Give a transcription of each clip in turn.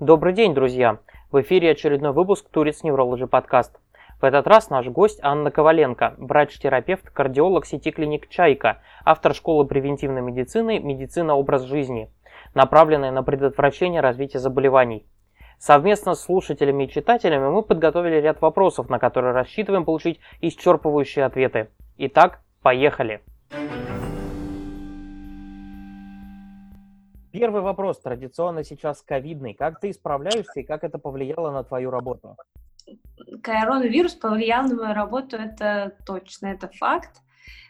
Добрый день, друзья! В эфире очередной выпуск Туриц Неврологи подкаст. В этот раз наш гость Анна Коваленко, врач-терапевт, кардиолог сети клиник «Чайка», автор школы превентивной медицины «Медицина. Образ жизни», направленная на предотвращение развития заболеваний. Совместно с слушателями и читателями мы подготовили ряд вопросов, на которые рассчитываем получить исчерпывающие ответы. Итак, поехали! Первый вопрос, традиционно сейчас ковидный. Как ты справляешься и как это повлияло на твою работу? Коронавирус повлиял на мою работу, это точно, это факт.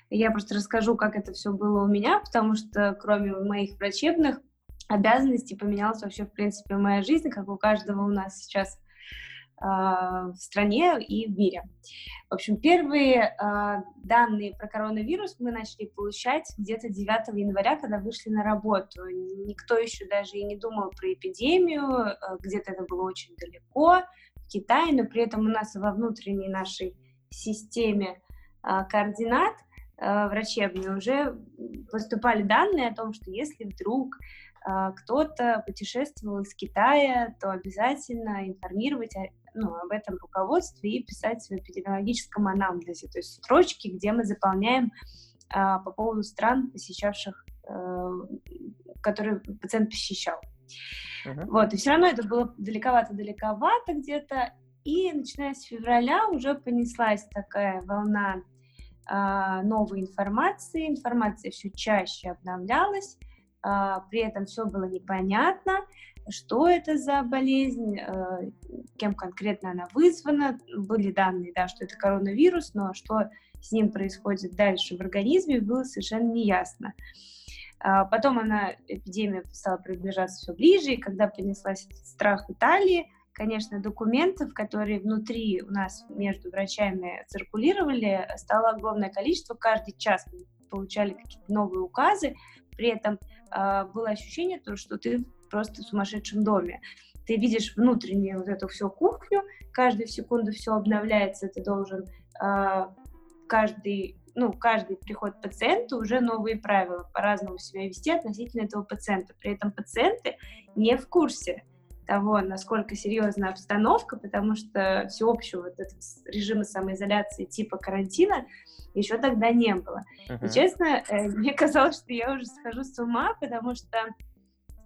Я просто расскажу, как это все было у меня, потому что кроме моих врачебных обязанностей поменялась вообще, в принципе, моя жизнь, как у каждого у нас сейчас в стране и в мире. В общем, первые э, данные про коронавирус мы начали получать где-то 9 января, когда вышли на работу. Никто еще даже и не думал про эпидемию, э, где-то это было очень далеко, в Китае, но при этом у нас во внутренней нашей системе координат врачебной уже поступали данные о том, что если вдруг кто-то путешествовал из Китая, то обязательно информировать ну, об этом руководстве и писать в эпидемиологическом анамнезе, то есть строчки, где мы заполняем а, по поводу стран, посещавших, а, которые пациент посещал. Uh-huh. Вот, и все равно это было далековато-далековато где-то, и начиная с февраля уже понеслась такая волна а, новой информации, информация все чаще обновлялась, а, при этом все было непонятно, что это за болезнь, э, кем конкретно она вызвана. Были данные, да, что это коронавирус, но что с ним происходит дальше в организме, было совершенно неясно. А потом она, эпидемия стала приближаться все ближе, и когда понеслась страх Италии, конечно, документов, которые внутри у нас между врачами циркулировали, стало огромное количество. Каждый час мы получали какие-то новые указы, при этом э, было ощущение, то, что ты просто в сумасшедшем доме. Ты видишь внутреннюю вот эту всю кухню, каждую секунду все обновляется, ты должен э, каждый ну, каждый приход пациента уже новые правила, по-разному себя вести относительно этого пациента. При этом пациенты не в курсе того, насколько серьезна обстановка, потому что всеобщего вот этого режима самоизоляции типа карантина еще тогда не было. Uh-huh. И честно, э, мне казалось, что я уже схожу с ума, потому что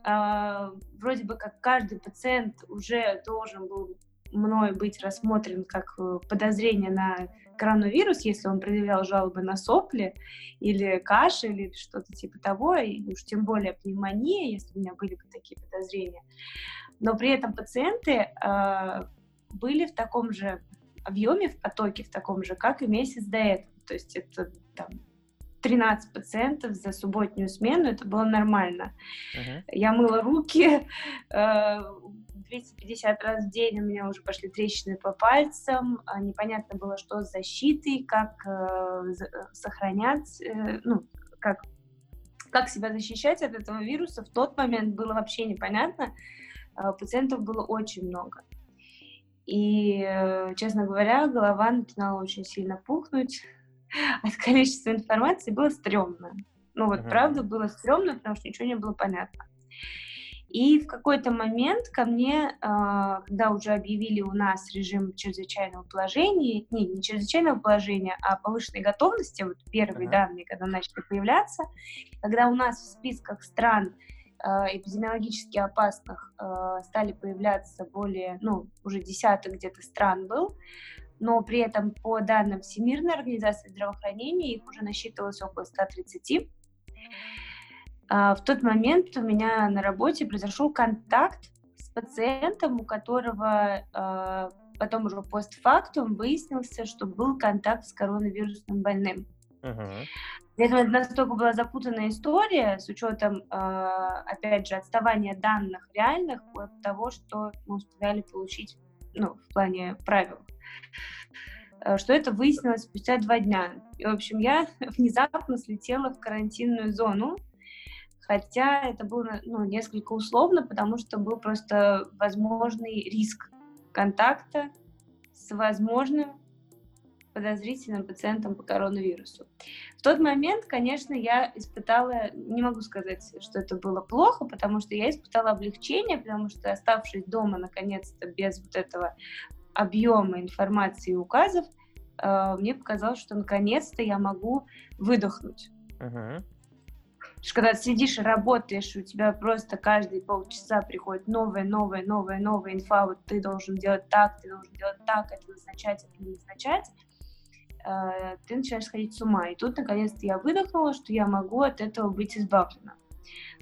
вроде бы как каждый пациент уже должен был мной быть рассмотрен как э, подозрение на коронавирус, если он предъявлял жалобы на сопли или кашель или что-то типа того, и уж тем более пневмония, если у меня были бы такие подозрения. Но при этом пациенты э, были в таком же объеме, в потоке, в таком же, как и месяц до этого. То есть это там 13 пациентов за субботнюю смену, это было нормально. Uh-huh. Я мыла руки э, 250 раз в день, у меня уже пошли трещины по пальцам, а непонятно было, что с защитой, как э, сохранять, э, ну, как, как себя защищать от этого вируса. В тот момент было вообще непонятно, э, пациентов было очень много. И, э, честно говоря, голова начинала очень сильно пухнуть, от количества информации было стрёмно. Ну вот, правда, было стрёмно, потому что ничего не было понятно. И в какой-то момент ко мне, а, когда уже объявили у нас режим чрезвычайного положения, не, не чрезвычайного положения, а повышенной готовности, вот первые uh-huh. данные, когда начали появляться, когда у нас в списках стран а, эпидемиологически опасных а, стали появляться более, ну, уже десяток где-то стран был, но при этом по данным Всемирной организации здравоохранения их уже насчитывалось около 130. А, в тот момент у меня на работе произошел контакт с пациентом, у которого а, потом уже постфактум выяснился, что был контакт с коронавирусным больным. Uh-huh. Это настолько была запутанная история с учетом, э, опять же, отставания данных реальных от того, что мы успевали получить ну, в плане правил. Э, что это выяснилось спустя два дня. И, в общем, я внезапно слетела в карантинную зону, хотя это было ну, несколько условно, потому что был просто возможный риск контакта с возможным подозрительным пациентом по коронавирусу. В тот момент, конечно, я испытала, не могу сказать, что это было плохо, потому что я испытала облегчение, потому что, оставшись дома, наконец-то, без вот этого объема информации и указов, э, мне показалось, что наконец-то я могу выдохнуть. Uh-huh. Когда ты сидишь и работаешь, у тебя просто каждые полчаса приходит новая, новая, новая, новая инфа, вот ты должен делать так, ты должен делать так, это назначать, это не назначать, э, ты начинаешь сходить с ума. И тут, наконец-то, я выдохнула, что я могу от этого быть избавлена.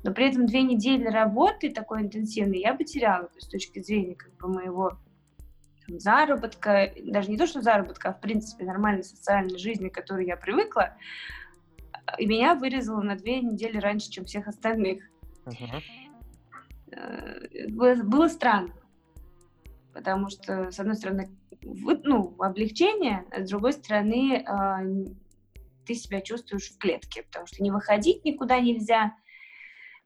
Но при этом две недели работы такой интенсивной я потеряла, то есть с точки зрения как бы моего там, заработка, даже не то, что заработка, а в принципе нормальной социальной жизни, к которой я привыкла, и меня вырезало на две недели раньше, чем всех остальных. Uh-huh. Было, было странно, потому что, с одной стороны, ну, облегчение, а с другой стороны, а, ты себя чувствуешь в клетке, потому что не выходить никуда нельзя.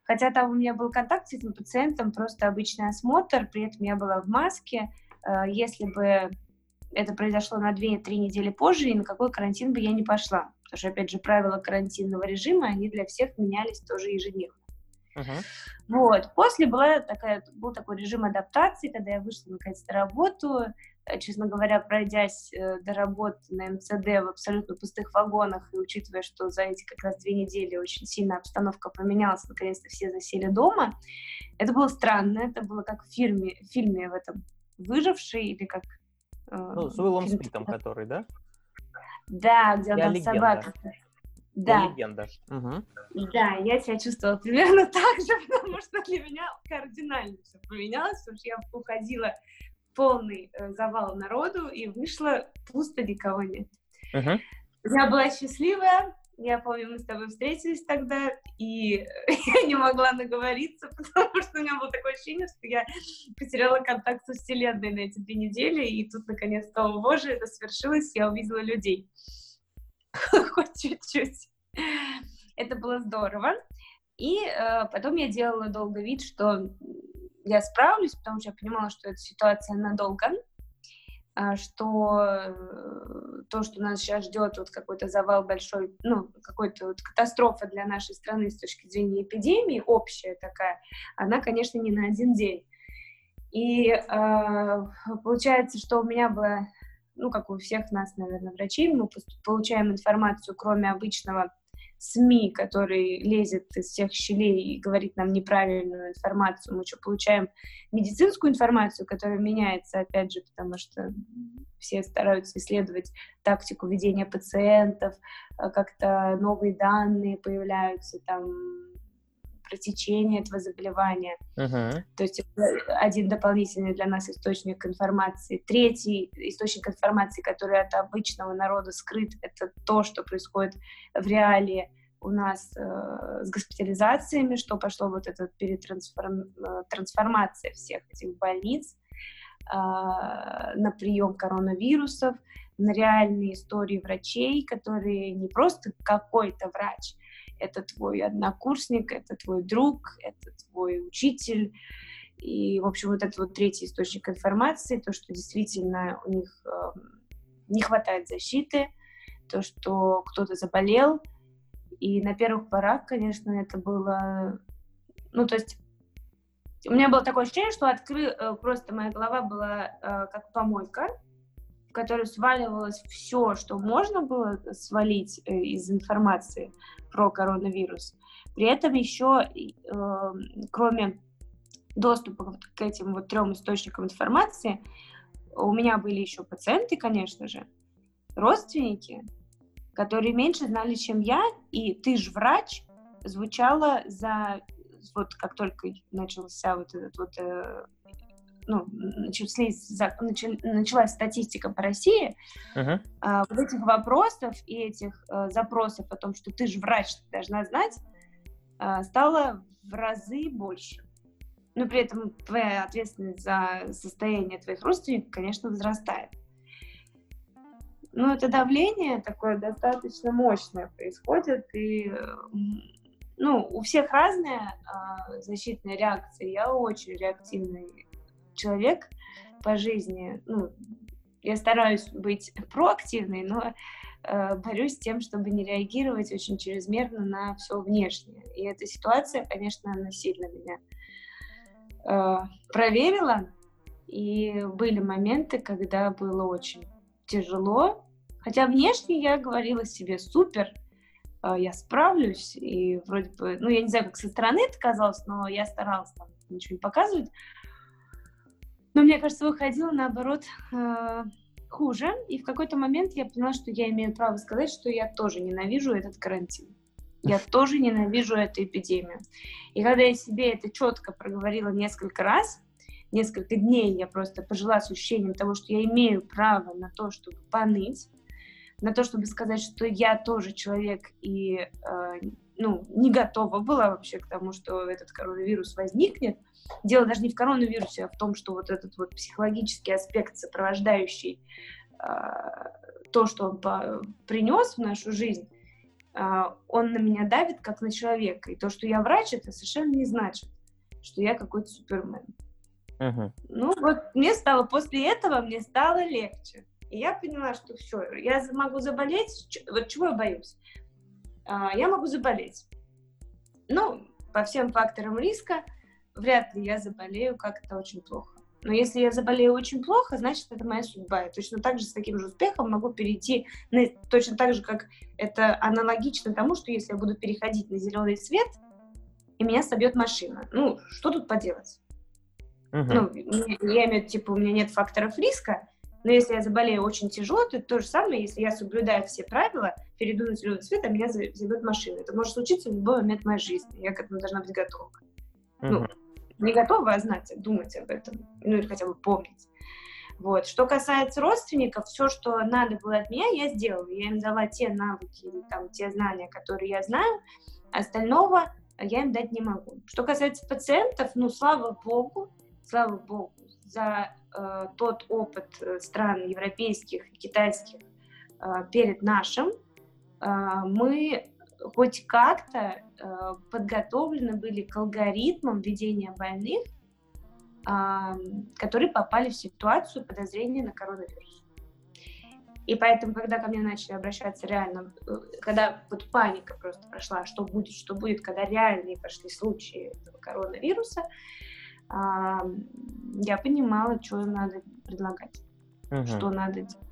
Хотя там у меня был контакт с этим пациентом, просто обычный осмотр, при этом я была в маске. Если бы это произошло на 2-3 недели позже, и на какой карантин бы я не пошла. Потому что, опять же, правила карантинного режима, они для всех менялись тоже ежедневно. Uh-huh. Вот. После была такая, был такой режим адаптации, когда я вышла наконец на работу, э, честно говоря, пройдясь э, до работы на МЦД в абсолютно пустых вагонах, и учитывая, что за эти как раз две недели очень сильно обстановка поменялась, наконец-то все засели дома, это было странно, это было как в фильме, в фильме в этом «Выживший» или как... Э, ну, с Уиллом Смитом, который, да? Да, где он там собака. Да. Я легенда. Угу. Да, я себя чувствовала примерно так же, потому что для меня кардинально все поменялось, потому что я уходила полный э, завал народу и вышла пусто, никого нет. Угу. Я была счастливая, я помню, мы с тобой встретились тогда, и я не могла наговориться, потому что у меня было такое ощущение, что я потеряла контакт со Вселенной на эти две недели, и тут, наконец-то, о боже, это свершилось, я увидела людей. Хоть чуть-чуть. Это было здорово. И э, потом я делала долго вид, что я справлюсь, потому что я понимала, что эта ситуация надолго, что э, то, что нас сейчас ждет, вот какой-то завал большой, ну, какой-то вот катастрофа для нашей страны с точки зрения эпидемии, общая такая, она, конечно, не на один день. И э, получается, что у меня было, ну, как у всех нас, наверное, врачей, мы получаем информацию, кроме обычного СМИ, который лезет из всех щелей и говорит нам неправильную информацию. Мы еще получаем медицинскую информацию, которая меняется, опять же, потому что все стараются исследовать тактику ведения пациентов, э, как-то новые данные появляются, там про течение этого заболевания. Uh-huh. То есть один дополнительный для нас источник информации. Третий источник информации, который от обычного народа скрыт, это то, что происходит в реалии у нас э, с госпитализациями, что пошло вот эта перетрансформация э, всех этих больниц э, на прием коронавирусов, на реальные истории врачей, которые не просто какой-то врач, это твой однокурсник, это твой друг, это твой учитель. И, в общем, вот это вот третий источник информации, то, что действительно у них э, не хватает защиты, то, что кто-то заболел. И на первых порах, конечно, это было... Ну, то есть у меня было такое ощущение, что откры... Э, просто моя голова была э, как помойка, которую сваливалось все, что можно было свалить э, из информации про коронавирус. При этом еще, э, кроме доступа к этим вот трем источникам информации, у меня были еще пациенты, конечно же, родственники, которые меньше знали, чем я, и ты же врач, звучало за вот как только начался вот этот вот э, ну, начались, начали, началась статистика по России, uh-huh. а, вот этих вопросов и этих а, запросов о том, что ты же врач, ты должна знать, а, стало в разы больше. Но при этом твоя ответственность за состояние твоих родственников, конечно, возрастает. Но это давление такое достаточно мощное происходит, и ну, у всех разная а, защитная реакция. Я очень реактивный человек по жизни, ну, я стараюсь быть проактивной, но э, борюсь с тем, чтобы не реагировать очень чрезмерно на все внешнее. И эта ситуация, конечно, она сильно меня э, проверила. И были моменты, когда было очень тяжело. Хотя внешне я говорила себе супер, э, я справлюсь. И вроде бы, ну, я не знаю, как со стороны это казалось, но я старалась там ничего не показывать. Но мне кажется, выходило наоборот э, хуже. И в какой-то момент я поняла, что я имею право сказать, что я тоже ненавижу этот карантин. Я тоже ненавижу эту эпидемию. И когда я себе это четко проговорила несколько раз, несколько дней я просто пожила с ощущением того, что я имею право на то, чтобы поныть, на то, чтобы сказать, что я тоже человек и э, ну, не готова была вообще к тому, что этот коронавирус возникнет. Дело даже не в коронавирусе, а в том, что вот этот вот психологический аспект, сопровождающий э, то, что он по- принес в нашу жизнь, э, он на меня давит как на человека. И то, что я врач, это совершенно не значит, что я какой-то супермен. Угу. Ну вот мне стало после этого мне стало легче. И я поняла, что все, я могу заболеть. Вот чего я боюсь? А, я могу заболеть. Ну, по всем факторам риска, вряд ли я заболею как-то очень плохо. Но если я заболею очень плохо, значит, это моя судьба. Я точно так же с таким же успехом могу перейти, на, точно так же, как это аналогично тому, что если я буду переходить на зеленый свет, и меня собьет машина. Ну, что тут поделать? Uh-huh. Ну, я имею в виду, типа, у меня нет факторов риска, но если я заболею очень тяжело, то то же самое, если я соблюдаю все правила, перейду на зеленый свет, а меня зовет машина. Это может случиться в любой момент моей жизни. Я к этому должна быть готова. Uh-huh. Ну, не готова, а знать, думать об этом, ну или хотя бы помнить. Вот. Что касается родственников, все, что надо было от меня, я сделала. Я им дала те навыки там те знания, которые я знаю. Остального я им дать не могу. Что касается пациентов, ну, слава богу, слава богу, за э, тот опыт э, стран европейских и китайских э, перед нашим, э, мы хоть как-то э, подготовлены были к алгоритмам ведения больных, э, которые попали в ситуацию подозрения на коронавирус. И поэтому, когда ко мне начали обращаться реально, э, когда вот паника просто прошла, что будет, что будет, когда реальные пошли случаи этого коронавируса, я понимала, что им надо предлагать, угу. что надо делать.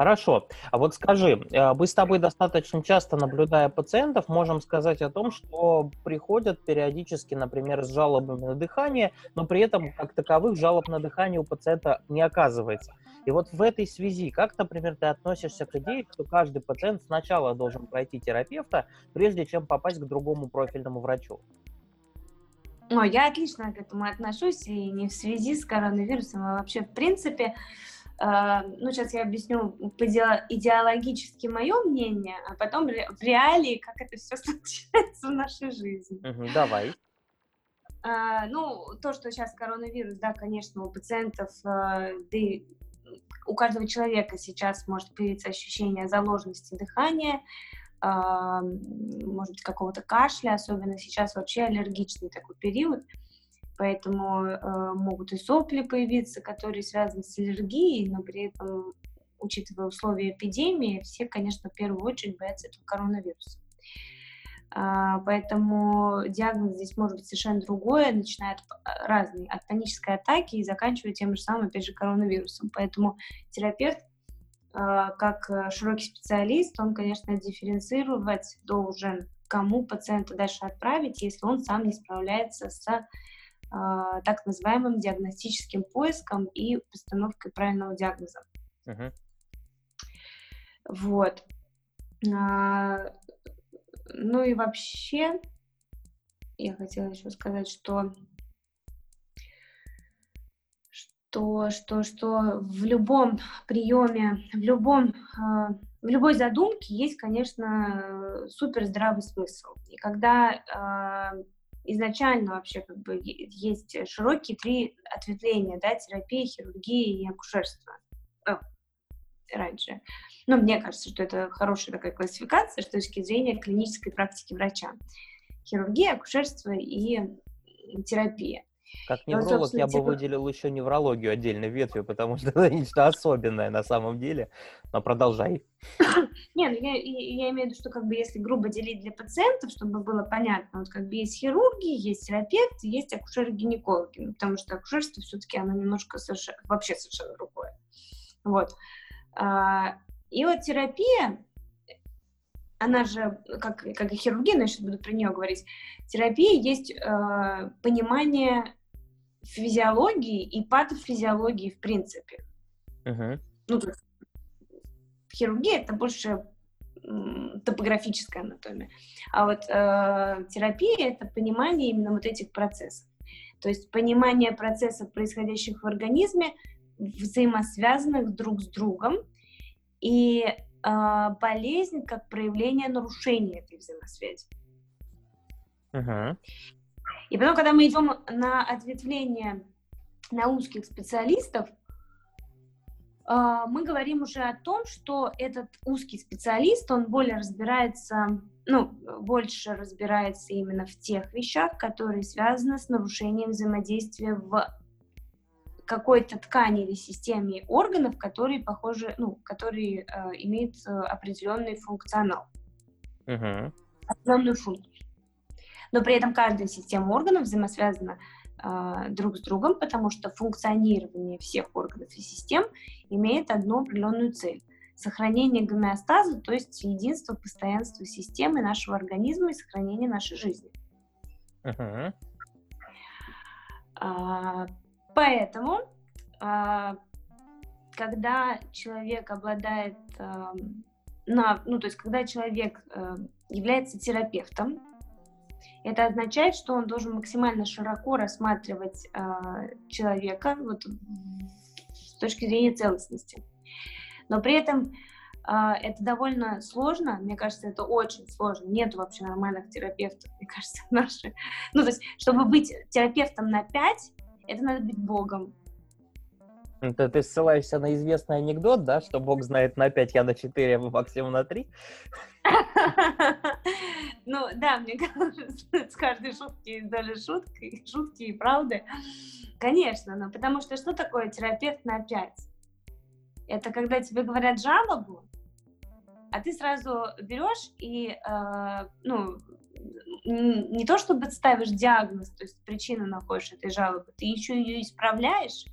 Хорошо. А вот скажи, э, мы с тобой достаточно часто, наблюдая пациентов, можем сказать о том, что приходят периодически, например, с жалобами на дыхание, но при этом, как таковых, жалоб на дыхание у пациента не оказывается. И вот в этой связи, как, например, ты относишься к идее, что каждый пациент сначала должен пройти терапевта, прежде чем попасть к другому профильному врачу? Ну, я отлично к этому отношусь, и не в связи с коронавирусом, а вообще, в принципе, э, ну, сейчас я объясню идеологически мое мнение, а потом в реалии, как это все случается в нашей жизни. Угу, давай. Uh, ну, то, что сейчас коронавирус, да, конечно, у пациентов, uh, да и у каждого человека сейчас может появиться ощущение заложенности дыхания, может быть, какого-то кашля, особенно сейчас вообще аллергичный такой период, поэтому э, могут и сопли появиться, которые связаны с аллергией, но при этом, учитывая условия эпидемии, все, конечно, в первую очередь боятся этого коронавируса. Uh, поэтому диагноз здесь может быть совершенно другой, начиная от разной, от панической атаки и заканчивая тем же самым, опять же, коронавирусом. Поэтому терапевт а, как э, широкий специалист, он, конечно, дифференцировать должен, кому пациента дальше отправить, если он сам не справляется с а, так называемым диагностическим поиском и постановкой правильного диагноза. Uh-huh. Вот. А, ну и вообще, я хотела еще сказать, что что, что, что в любом приеме, в любом, э, в любой задумке есть, конечно, супер здравый смысл. И когда э, изначально вообще как бы есть широкие три ответвления, да, терапия, хирургия и акушерство. О, раньше. Но ну, мне кажется, что это хорошая такая классификация с точки зрения клинической практики врача. Хирургия, акушерство и терапия. Как невролог вот, я бы типа... выделил еще неврологию отдельной ветвью, потому что это нечто особенное на самом деле. Но продолжай. Не, ну я, я имею в виду, что как бы если грубо делить для пациентов, чтобы было понятно, вот как бы есть хирурги, есть терапевты, есть акушеры-гинекологи, ну, потому что акушерство все-таки оно немножко совершенно, вообще совершенно другое. Вот. А, и вот терапия, она же, как, как и хирургия, но я сейчас буду про нее говорить, терапия есть э, понимание физиологии и патофизиологии в принципе. Uh-huh. Ну, то есть хирургия это больше топографическая анатомия. А вот э, терапия это понимание именно вот этих процессов. То есть понимание процессов, происходящих в организме, взаимосвязанных друг с другом, и э, болезнь как проявление нарушения этой взаимосвязи. Uh-huh. И потом, когда мы идем на ответвление на узких специалистов, а, мы говорим уже о том, что этот узкий специалист, он более разбирается, ну, больше разбирается именно в тех вещах, которые связаны с нарушением взаимодействия в какой-то ткани или системе органов, которые похожи, ну, которые э, имеют э, определенный функционал, uh-huh. определенную функцию. Но при этом каждая система органов взаимосвязана э, друг с другом, потому что функционирование всех органов и систем имеет одну определенную цель сохранение гомеостаза, то есть единство, постоянство системы нашего организма и сохранение нашей жизни. Uh-huh. А, поэтому, а, когда человек обладает, а, на, ну то есть когда человек а, является терапевтом, это означает, что он должен максимально широко рассматривать э, человека вот, с точки зрения целостности. Но при этом э, это довольно сложно, мне кажется, это очень сложно. Нет вообще нормальных терапевтов, мне кажется, наши. Ну, то есть, чтобы быть терапевтом на 5, это надо быть богом. Это ты ссылаешься на известный анекдот, да, что Бог знает на 5, я на 4, а максимум на 3? Ну, да, мне кажется, с каждой шутки есть доля шутки, шутки и правды. Конечно, но потому что что такое терапевт на 5? Это когда тебе говорят жалобу, а ты сразу берешь и, э, ну, не то чтобы ставишь диагноз, то есть причину находишь этой жалобы, ты еще ее исправляешь,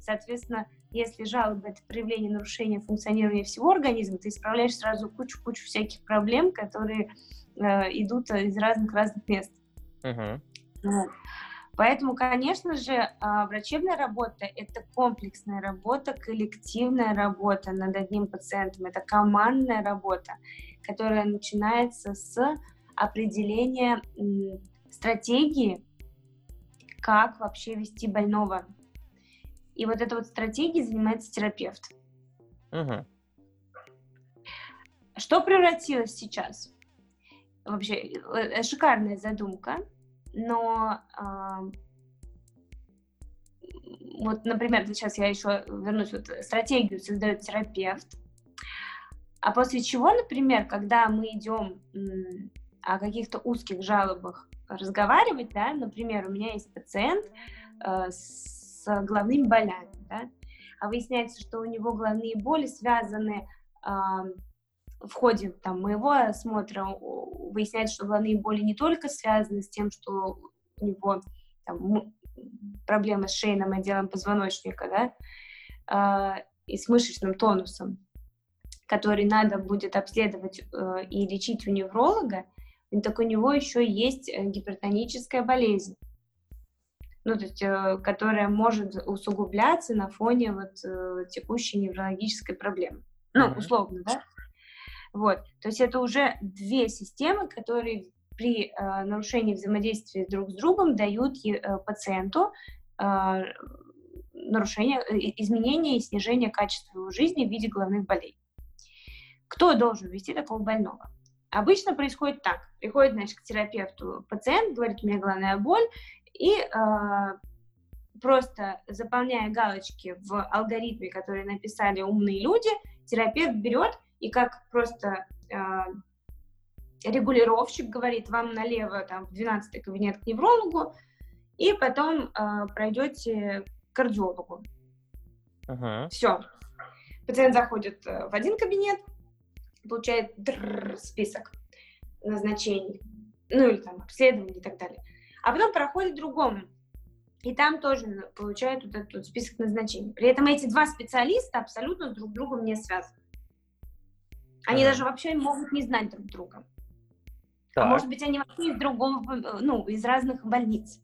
Соответственно, если жалоба — это проявление нарушения функционирования всего организма, ты исправляешь сразу кучу-кучу всяких проблем, которые э, идут из разных-разных мест. Uh-huh. Вот. Поэтому, конечно же, э, врачебная работа — это комплексная работа, коллективная работа над одним пациентом, это командная работа, которая начинается с определения стратегии, как вообще вести больного и вот этой вот стратегией занимается терапевт. Угу. Что превратилось сейчас? Вообще, э, шикарная задумка, но э, вот, например, сейчас я еще вернусь, вот стратегию создает терапевт, а после чего, например, когда мы идем о каких-то узких жалобах разговаривать, да, например, у меня есть пациент э, с с головными болями, да, а выясняется, что у него головные боли связаны э, в ходе там, моего осмотра, выясняется, что головные боли не только связаны с тем, что у него там, проблемы с шейным отделом позвоночника, да, э, и с мышечным тонусом, который надо будет обследовать э, и лечить у невролога, так у него еще есть э, гипертоническая болезнь ну, то есть, э, которая может усугубляться на фоне вот э, текущей неврологической проблемы. Ну, условно, да? Вот, то есть это уже две системы, которые при э, нарушении взаимодействия друг с другом дают э, пациенту э, нарушение, э, изменение и снижение качества его жизни в виде головных болей. Кто должен вести такого больного? Обычно происходит так. Приходит, значит, к терапевту пациент, говорит, у меня головная боль, и э, просто заполняя галочки в алгоритме, которые написали умные люди, терапевт берет и как просто э, регулировщик говорит, вам налево там в 12 кабинет к неврологу, и потом э, пройдете к кардиологу. Угу. Все. Пациент заходит э, в один кабинет, получает список назначений, ну или там обследований и так далее. А потом проходит к другому. И там тоже получают вот этот список назначений. При этом эти два специалиста абсолютно друг с другом не связаны. Они ага. даже вообще могут не знать друг друга. А так. А может быть, они вообще из другого, ну, из разных больниц.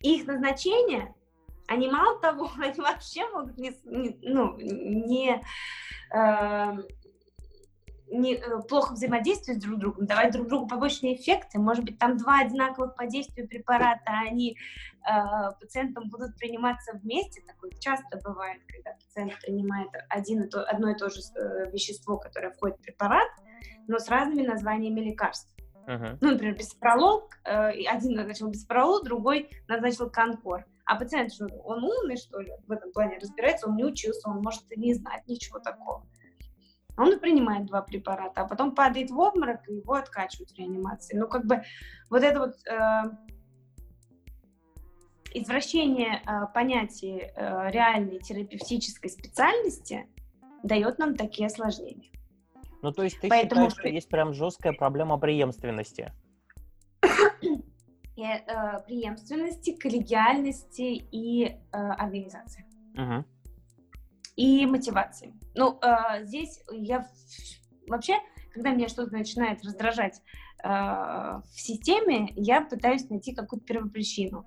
И их назначение, они мало того, они вообще могут не, не ну, не, э, не, э, плохо взаимодействовать друг с другом, давать друг другу побочные эффекты. Может быть, там два одинаковых по действию препарата, а они э, пациентам будут приниматься вместе. Такое часто бывает, когда пациент принимает один и то, одно и то же э, вещество, которое входит в препарат, но с разными названиями лекарств. Uh-huh. Ну, например, биспролол, э, один назначил биспролол, другой назначил конкор. А пациент, что он умный, что ли, в этом плане разбирается, он не учился, он может и не знать ничего такого. Он принимает два препарата, а потом падает в обморок, и его откачивают в реанимации. Ну, как бы вот это вот э, извращение э, понятия э, реальной терапевтической специальности дает нам такие осложнения. Ну, то есть ты Поэтому... считаешь, что есть прям жесткая проблема преемственности? И, э, преемственности, коллегиальности и э, организации. Угу и мотивации. Ну, э, здесь я вообще, когда меня что-то начинает раздражать э, в системе, я пытаюсь найти какую-то первопричину.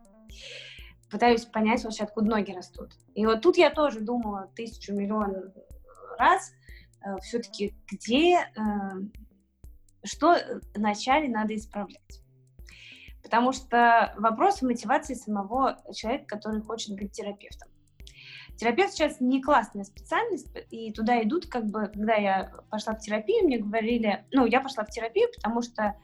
Пытаюсь понять вообще, откуда ноги растут. И вот тут я тоже думала тысячу миллион раз, э, все-таки где, э, что вначале надо исправлять. Потому что вопрос мотивации самого человека, который хочет быть терапевтом. Терапевт сейчас не классная специальность, и туда идут, как бы, когда я пошла в терапию, мне говорили, ну, я пошла в терапию, потому что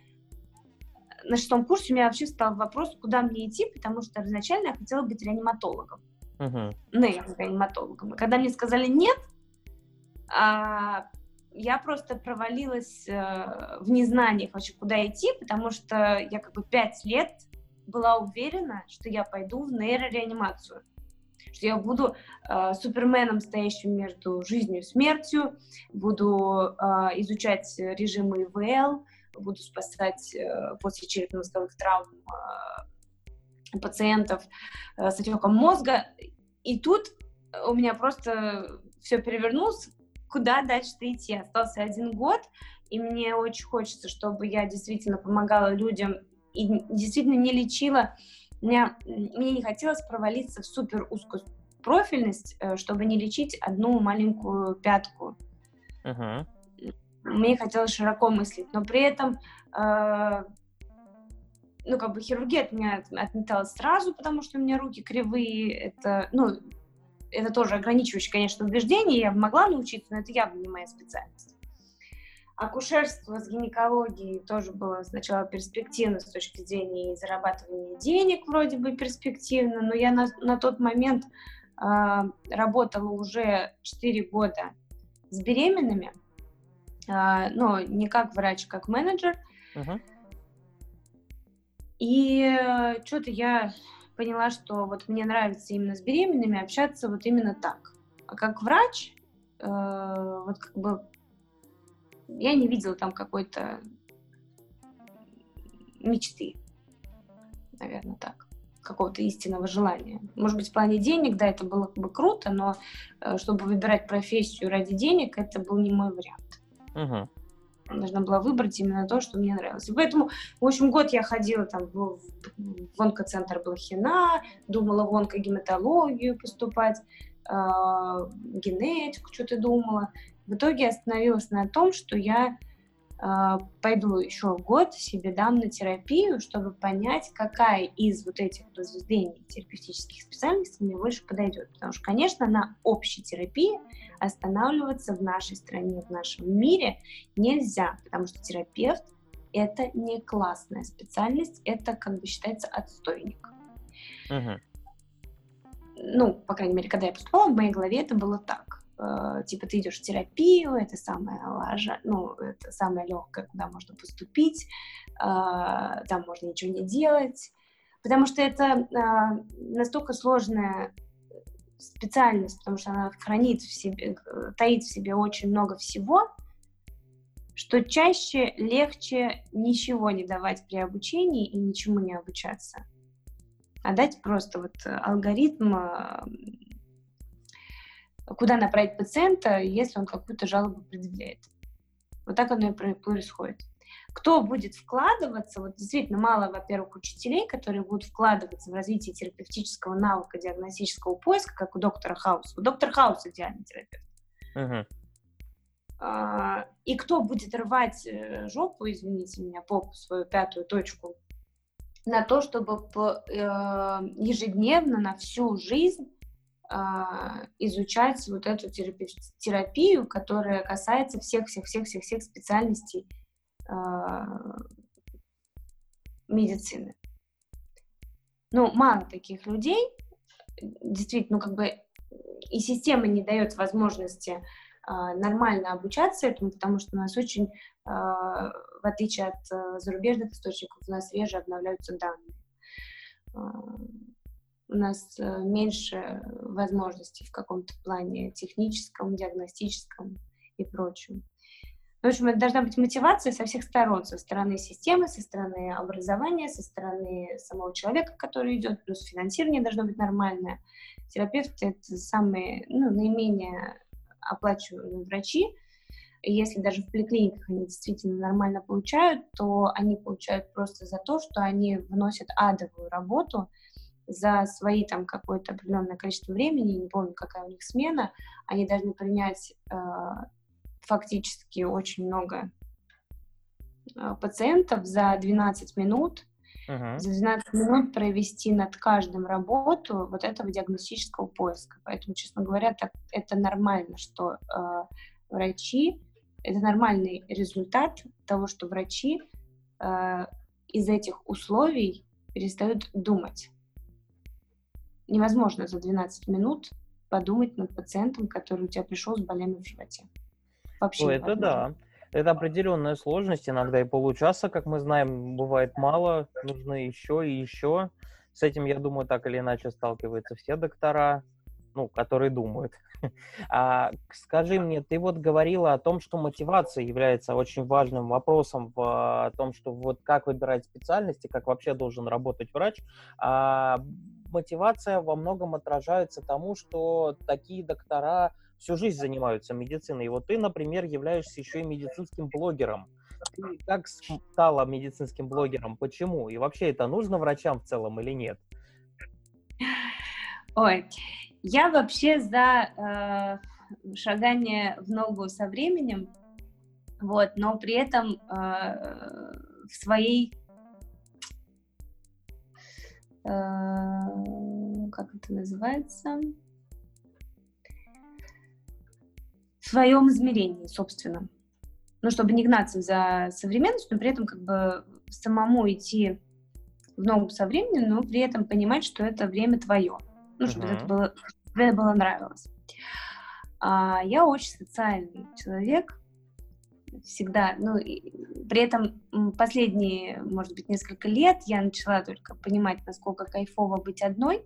на шестом курсе у меня вообще стал вопрос, куда мне идти, потому что изначально я хотела быть реаниматологом. Uh-huh. Нейрореаниматологом. И когда мне сказали нет, а, я просто провалилась э, в незнаниях вообще, куда идти, потому что я как бы пять лет была уверена, что я пойду в нейрореанимацию что я буду э, суперменом, стоящим между жизнью и смертью, буду э, изучать режимы ИВЛ, буду спасать э, после черепно-мозговых травм э, пациентов э, с отеком мозга. И тут у меня просто все перевернулось, куда дальше-то идти. Остался один год, и мне очень хочется, чтобы я действительно помогала людям и действительно не лечила меня, мне не хотелось провалиться в супер узкую профильность, э, чтобы не лечить одну маленькую пятку. Uh-huh. Мне хотелось широко мыслить, но при этом э, ну, как бы хирургия от меня отметалась сразу, потому что у меня руки кривые, это, ну, это тоже ограничивающее, конечно, убеждение, я могла научиться, но это явно не моя специальность. Акушерство с гинекологией тоже было сначала перспективно с точки зрения зарабатывания денег, вроде бы перспективно, но я на, на тот момент э, работала уже 4 года с беременными, э, но не как врач, как менеджер. Uh-huh. И э, что-то я поняла, что вот мне нравится именно с беременными общаться вот именно так. А как врач, э, вот как бы я не видела там какой-то мечты, наверное, так, какого-то истинного желания. Может быть, в плане денег, да, это было бы круто, но э, чтобы выбирать профессию ради денег, это был не мой вариант. Угу. Должна была выбрать именно то, что мне нравилось. И поэтому, в общем, год я ходила там в, в онкоцентр Блохина, думала в онкогематологию поступать, генетику что-то думала. В итоге остановилась на том, что я э, пойду еще год себе дам на терапию, чтобы понять, какая из вот этих разветвлений терапевтических специальностей мне больше подойдет. Потому что, конечно, на общей терапии останавливаться в нашей стране, в нашем мире нельзя, потому что терапевт это не классная специальность, это как бы считается отстойник. Uh-huh. Ну, по крайней мере, когда я поступала, в моей голове это было так. Э, типа ты идешь в терапию, это самое лажа, ну, это самое легкое, куда можно поступить, э, там можно ничего не делать, Потому что это а, настолько сложная специальность, потому что она хранит в себе, таит в себе очень много всего, что чаще легче ничего не давать при обучении и ничему не обучаться, а дать просто вот алгоритм, а, куда направить пациента, если он какую-то жалобу предъявляет. Вот так оно и происходит кто будет вкладываться, вот действительно мало, во-первых, учителей, которые будут вкладываться в развитие терапевтического навыка диагностического поиска, как у доктора Хауса. У доктора Хауса идеальный терапевт. Uh-huh. А, и кто будет рвать э, жопу, извините меня, попу, свою пятую точку, на то, чтобы э, ежедневно, на всю жизнь а, изучать вот эту терапию, которая касается всех-всех-всех-всех специальностей а, медицины. Ну, мало таких людей, действительно, ну, как бы и система не дает возможности э, нормально обучаться этому, потому что у нас очень, э, в отличие от э, зарубежных источников, у нас реже обновляются данные. Э, у нас э, меньше возможностей в каком-то плане техническом, диагностическом и прочем. В общем, это должна быть мотивация со всех сторон, со стороны системы, со стороны образования, со стороны самого человека, который идет, плюс финансирование должно быть нормальное. Терапевты — это самые, ну, наименее оплачиваемые врачи, если даже в поликлиниках они действительно нормально получают, то они получают просто за то, что они вносят адовую работу за свои там какое-то определенное количество времени, не помню, какая у них смена, они должны принять э, фактически очень много а, пациентов за 12 минут, uh-huh. за 12 минут провести над каждым работу вот этого диагностического поиска. Поэтому, честно говоря, так, это нормально, что э, врачи, это нормальный результат того, что врачи э, из этих условий перестают думать. Невозможно за 12 минут подумать над пациентом, который у тебя пришел с болями в животе. Вообще ну, это да. Это определенная сложность. Иногда и получаса, как мы знаем, бывает мало. Нужно еще и еще. С этим, я думаю, так или иначе сталкиваются все доктора, ну, которые думают. А, скажи мне, ты вот говорила о том, что мотивация является очень важным вопросом в а, том, что вот как выбирать специальности, как вообще должен работать врач. А мотивация во многом отражается тому, что такие доктора всю жизнь занимаются медициной. И вот ты, например, являешься еще и медицинским блогером. Ты как стала медицинским блогером? Почему? И вообще это нужно врачам в целом или нет? Ой, я вообще за э, шагание в ногу со временем, вот, но при этом э, в своей э, как это называется? Своем измерении, собственно. Ну, чтобы не гнаться за современностью, но при этом как бы самому идти в ногу со временем, но при этом понимать, что это время твое. Ну, чтобы uh-huh. это было, чтобы это было нравилось. А, я очень социальный человек, всегда, ну, и, при этом последние, может быть, несколько лет я начала только понимать, насколько кайфово быть одной,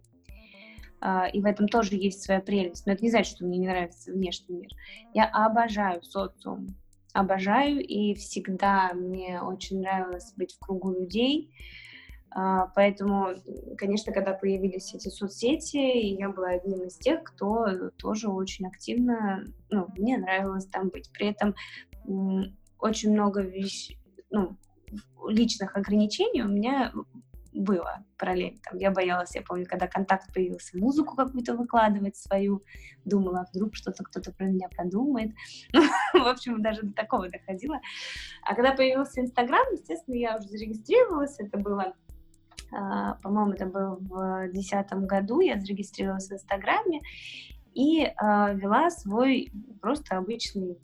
и в этом тоже есть своя прелесть. Но это не значит, что мне не нравится внешний мир. Я обожаю социум, обожаю, и всегда мне очень нравилось быть в кругу людей. А, поэтому, конечно, когда появились эти соцсети, я была одним из тех, кто тоже очень активно, ну, мне нравилось там быть. При этом очень много вещей, ну, личных ограничений у меня было параллельно. Там, я боялась, я помню, когда контакт появился, музыку какую-то выкладывать свою, думала, а вдруг что-то кто-то про меня подумает. в общем, даже до такого доходило. А когда появился Инстаграм, естественно, я уже зарегистрировалась, это было Uh, по-моему, это было в 2010 году, я зарегистрировалась в Инстаграме и uh, вела свой просто обычный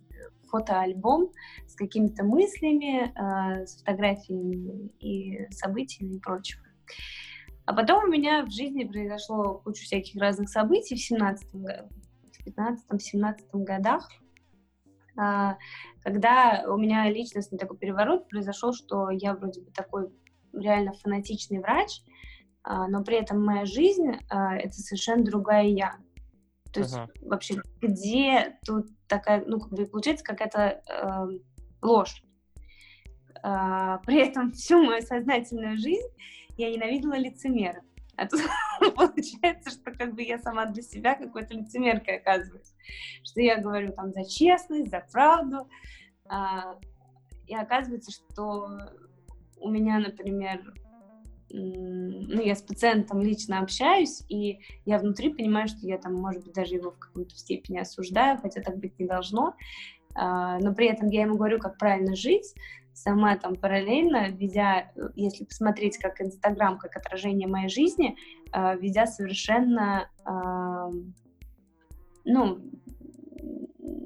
фотоальбом с какими-то мыслями, э, с фотографиями и событиями и прочего. А потом у меня в жизни произошло куча всяких разных событий в 17 в 15-17 годах, э, когда у меня личностный такой переворот произошел, что я вроде бы такой реально фанатичный врач, а, но при этом моя жизнь а, это совершенно другая я. То есть uh-huh. вообще где тут такая, ну как бы получается какая-то э, ложь. А, при этом всю мою сознательную жизнь я ненавидела лицемеров. А тут получается, что как бы я сама для себя какой-то лицемеркой оказываюсь. Что я говорю там за честность, за правду. А, и оказывается, что у меня, например, ну, я с пациентом лично общаюсь, и я внутри понимаю, что я там, может быть, даже его в какой-то степени осуждаю, хотя так быть не должно, а, но при этом я ему говорю, как правильно жить, сама там параллельно, ведя, если посмотреть как Инстаграм, как отражение моей жизни, а, ведя совершенно, ну,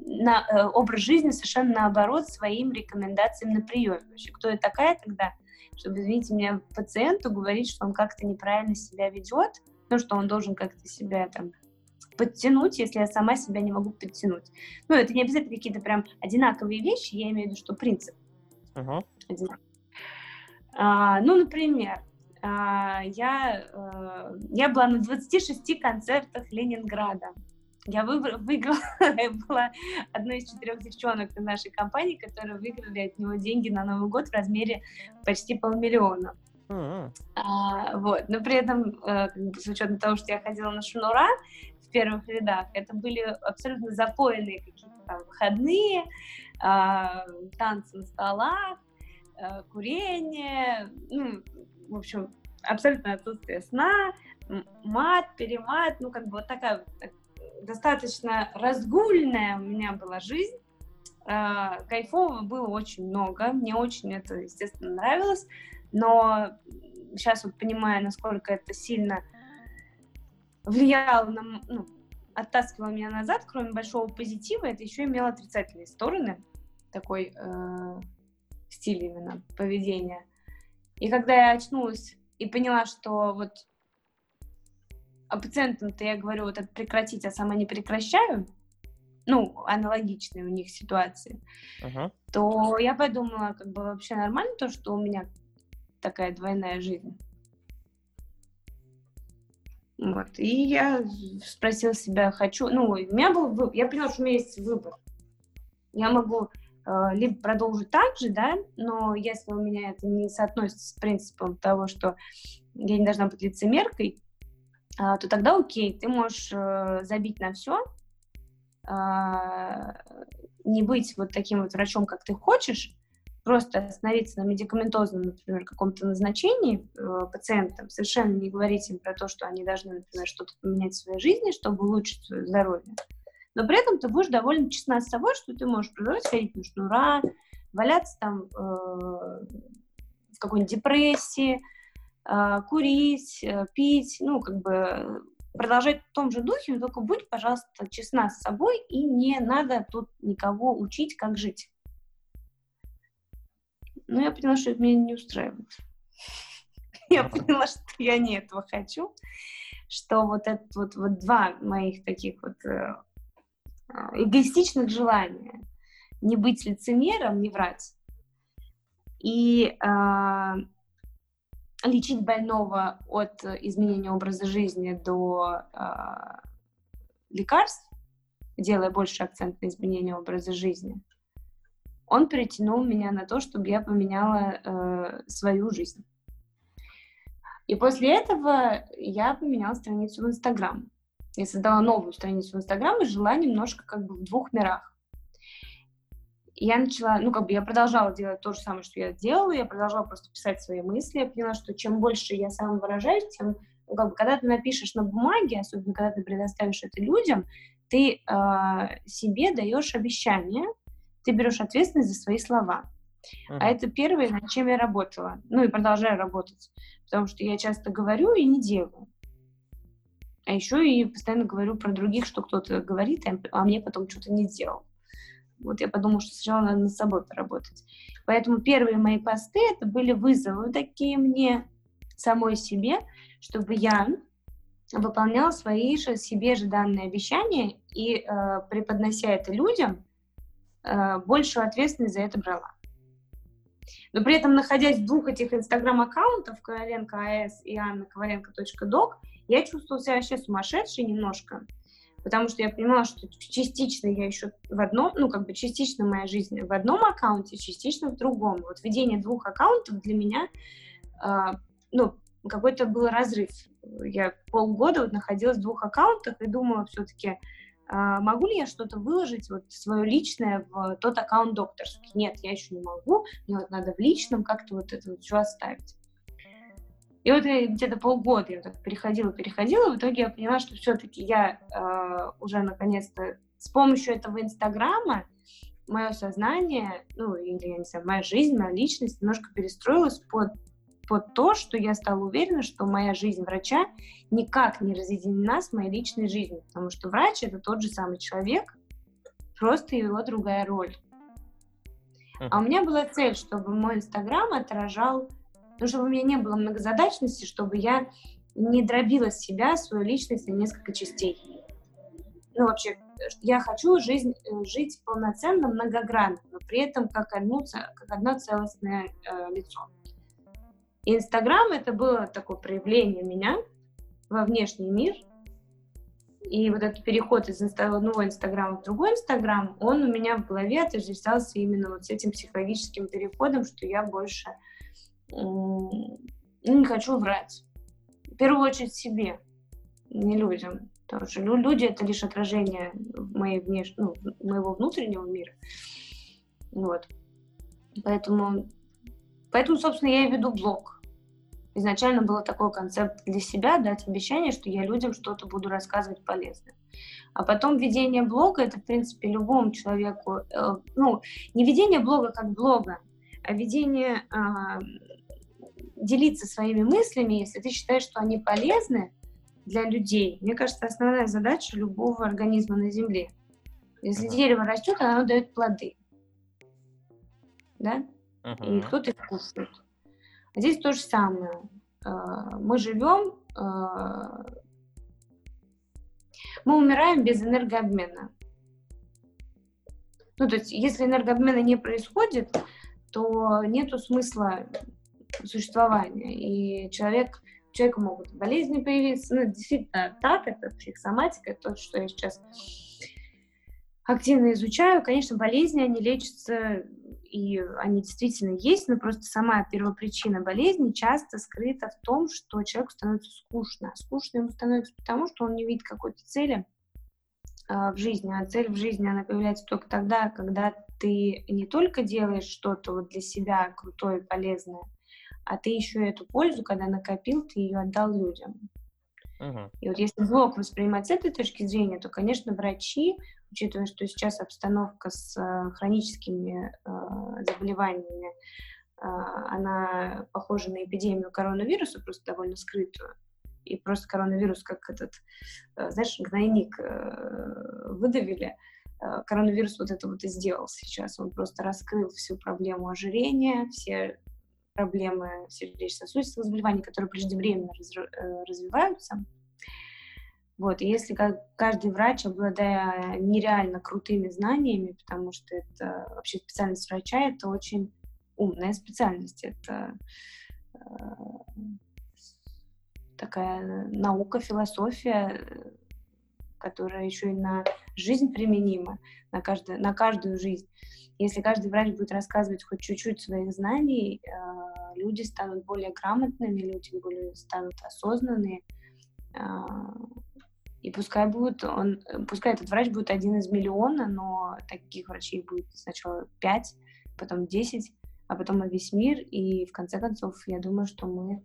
на, э, образ жизни совершенно наоборот своим рекомендациям на приеме. Вообще, кто я такая тогда, чтобы, извините меня, пациенту говорить, что он как-то неправильно себя ведет, ну, что он должен как-то себя там подтянуть, если я сама себя не могу подтянуть. Ну, это не обязательно какие-то прям одинаковые вещи, я имею в виду, что принцип. Uh-huh. А, ну, например, а, я, а, я была на 26 концертах Ленинграда. Я выиграла, я была одной из четырех девчонок в нашей компании, которые выиграли от него деньги на Новый год в размере почти полмиллиона. Mm-hmm. А, вот, но при этом, э, с учетом того, что я ходила на шнура в первых рядах, это были абсолютно запоенные какие-то там выходные, а, танцы на столах, а, курение, ну, в общем, абсолютно отсутствие сна, мат, перемат, ну, как бы вот такая вот достаточно разгульная у меня была жизнь. А, кайфового было очень много. Мне очень это, естественно, нравилось. Но сейчас вот понимаю, насколько это сильно влияло на, ну, оттаскивало меня назад, кроме большого позитива, это еще имело отрицательные стороны, такой э, стиль именно поведения. И когда я очнулась и поняла, что вот а пациентам-то я говорю, вот это прекратить, а сама не прекращаю, ну, аналогичные у них ситуации, uh-huh. то я подумала, как бы вообще нормально то, что у меня такая двойная жизнь. Вот. И я спросила себя, хочу... Ну, у меня был... Я поняла, что у меня есть выбор. Я могу э, либо продолжить так же, да, но если у меня это не соотносится с принципом того, что я не должна быть лицемеркой, то тогда окей, ты можешь э, забить на все, а, не быть вот таким вот врачом, как ты хочешь, просто остановиться на медикаментозном, например, каком-то назначении э, пациентам, совершенно не говорить им про то, что они должны, например, что-то поменять в своей жизни, чтобы улучшить свое здоровье. Но при этом ты будешь довольно честна с собой, что ты можешь продолжать ходить на шнура, валяться там э, в какой-нибудь депрессии, а, курить, э, пить, ну, как бы продолжать в том же духе, но только будь, пожалуйста, честна с собой, и не надо тут никого учить, как жить. Но я поняла, что это меня не устраивает. Я поняла, что я не этого хочу, что вот это вот, вот два моих таких вот э, а, эгоистичных желания. Не быть лицемером, не врать. И э, лечить больного от изменения образа жизни до э, лекарств, делая больше акцент на изменение образа жизни, он перетянул меня на то, чтобы я поменяла э, свою жизнь. И после этого я поменяла страницу в Инстаграм. Я создала новую страницу в Инстаграм и жила немножко как бы в двух мирах я начала, ну, как бы я продолжала делать то же самое, что я делала, я продолжала просто писать свои мысли, я поняла, что чем больше я сам выражаюсь, тем, ну, как бы, когда ты напишешь на бумаге, особенно когда ты предоставишь это людям, ты э, себе даешь обещание, ты берешь ответственность за свои слова. Uh-huh. А это первое, над чем я работала. Ну и продолжаю работать. Потому что я часто говорю и не делаю. А еще и постоянно говорю про других, что кто-то говорит, а, а мне потом что-то не сделал. Вот я подумала, что сначала надо над собой поработать. Поэтому первые мои посты это были вызовы такие мне самой себе, чтобы я выполняла свои же себе же данные обещания и э, преподнося это людям, э, большую ответственность за это брала. Но при этом, находясь в двух этих инстаграм-аккаунтах, Коваленко АС и Анна Коваленко.док, я чувствовала себя вообще сумасшедшей немножко, потому что я понимала, что частично я еще в одном, ну, как бы частично моя жизнь в одном аккаунте, частично в другом. Вот ведение двух аккаунтов для меня, э, ну, какой-то был разрыв. Я полгода вот находилась в двух аккаунтах и думала все-таки, а, могу ли я что-то выложить, вот свое личное, в тот аккаунт докторский? Нет, я еще не могу, мне вот надо в личном как-то вот это вот все оставить. И вот где-то полгода я так переходила, переходила, в итоге я поняла, что все-таки я э, уже наконец-то с помощью этого Инстаграма мое сознание, ну, или, я не знаю, моя жизнь, моя личность немножко перестроилась под под то, что я стала уверена, что моя жизнь врача никак не разъединена с моей личной жизнью, потому что врач — это тот же самый человек, просто его другая роль. А у меня была цель, чтобы мой Инстаграм отражал, ну, чтобы у меня не было многозадачности, чтобы я не дробила себя, свою личность на несколько частей. Ну, вообще, я хочу жизнь, э, жить полноценно, многогранно, но при этом как, одно, как одно целостное э, лицо. Инстаграм это было такое проявление меня во внешний мир. И вот этот переход из одного Инстаграма в другой Инстаграм, он у меня в голове отождествлялся именно вот с этим психологическим переходом, что я больше ну, не хочу врать. В первую очередь себе, не людям. Потому что люди — это лишь отражение моей внеш... ну, моего внутреннего мира. Вот. Поэтому, поэтому, собственно, я и веду блог изначально был такой концепт для себя, дать обещание, что я людям что-то буду рассказывать полезное. А потом ведение блога, это, в принципе, любому человеку, э, ну, не ведение блога как блога, а ведение, э, делиться своими мыслями, если ты считаешь, что они полезны для людей. Мне кажется, основная задача любого организма на Земле. Если uh-huh. дерево растет, оно дает плоды. Да? Uh-huh. И кто-то их кушает. Здесь то же самое. Э, мы живем, э, мы умираем без энергообмена. Ну, то есть, если энергообмена не происходит, то нет смысла существования. И человек, у человека могут болезни появиться. Ну, действительно так, это психосоматика, то, что я сейчас активно изучаю. Конечно, болезни, они лечатся и они действительно есть, но просто сама первопричина болезни часто скрыта в том, что человеку становится скучно. Скучно ему становится потому, что он не видит какой-то цели э, в жизни, а цель в жизни, она появляется только тогда, когда ты не только делаешь что-то вот для себя крутое и полезное, а ты еще эту пользу, когда накопил, ты ее отдал людям. Uh-huh. И вот если блок воспринимать с этой точки зрения, то, конечно, врачи учитывая, что сейчас обстановка с э, хроническими э, заболеваниями, э, она похожа на эпидемию коронавируса, просто довольно скрытую. И просто коронавирус, как этот, знаешь, гнойник выдавили, коронавирус вот это вот и сделал сейчас. Он просто раскрыл всю проблему ожирения, все проблемы сердечно-сосудистых заболеваний, которые преждевременно развиваются. Вот, и если каждый врач, обладая нереально крутыми знаниями, потому что это вообще специальность врача, это очень умная специальность, это э, такая наука, философия, которая еще и на жизнь применима, на, каждую, на каждую жизнь. Если каждый врач будет рассказывать хоть чуть-чуть своих знаний, э, люди станут более грамотными, люди более станут осознанные, э, и пускай будет он, пускай этот врач будет один из миллиона, но таких врачей будет сначала пять, потом десять, а потом и весь мир. И в конце концов, я думаю, что мы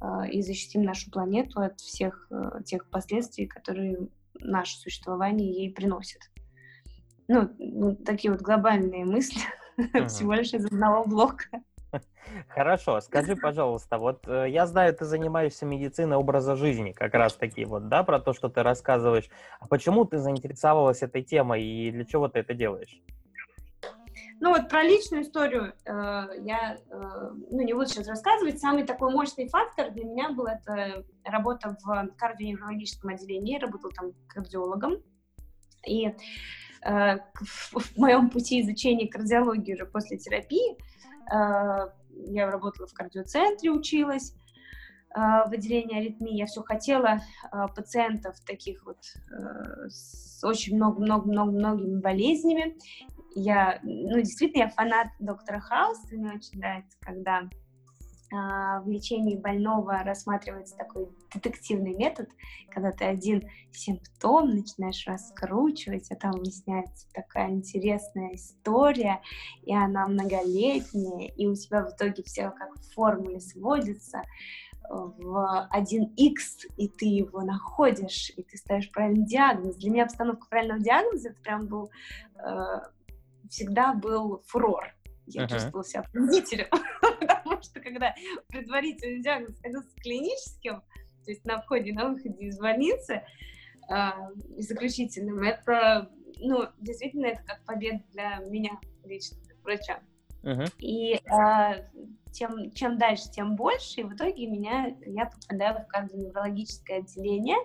э, и защитим нашу планету от всех э, тех последствий, которые наше существование ей приносит. Ну, ну такие вот глобальные мысли uh-huh. всего лишь из одного блока. Хорошо, скажи, пожалуйста, вот э, я знаю, ты занимаешься медициной образа жизни, как раз таки вот, да, про то, что ты рассказываешь. А почему ты заинтересовалась этой темой и для чего ты это делаешь? Ну вот про личную историю э, я э, ну, не буду сейчас рассказывать. Самый такой мощный фактор для меня был это работа в кардионеврологическом отделении. Я работала там кардиологом. И э, в моем пути изучения кардиологии уже после терапии. Э, я работала в кардиоцентре, училась э, в отделении аритмии. Я все хотела пациентов таких вот с очень много-много-много-многими болезнями. Я, ну, действительно, я фанат доктора Хауса, мне очень нравится, когда а, в лечении больного рассматривается такой детективный метод, когда ты один симптом начинаешь раскручивать, а там выясняется такая интересная история, и она многолетняя, и у тебя в итоге все как в формуле сводится в 1x, и ты его находишь, и ты ставишь правильный диагноз. Для меня обстановка правильного диагноза это прям был э, всегда был фурор я uh-huh. чувствовала себя победителем, потому что когда предварительный диагноз становился клиническим, то есть на входе и на выходе из больницы, э, заключительным, это, ну, действительно, это как победа для меня лично, как врача. Uh-huh. И э, тем, чем дальше, тем больше, и в итоге меня, я попадаю в кардионеврологическое отделение,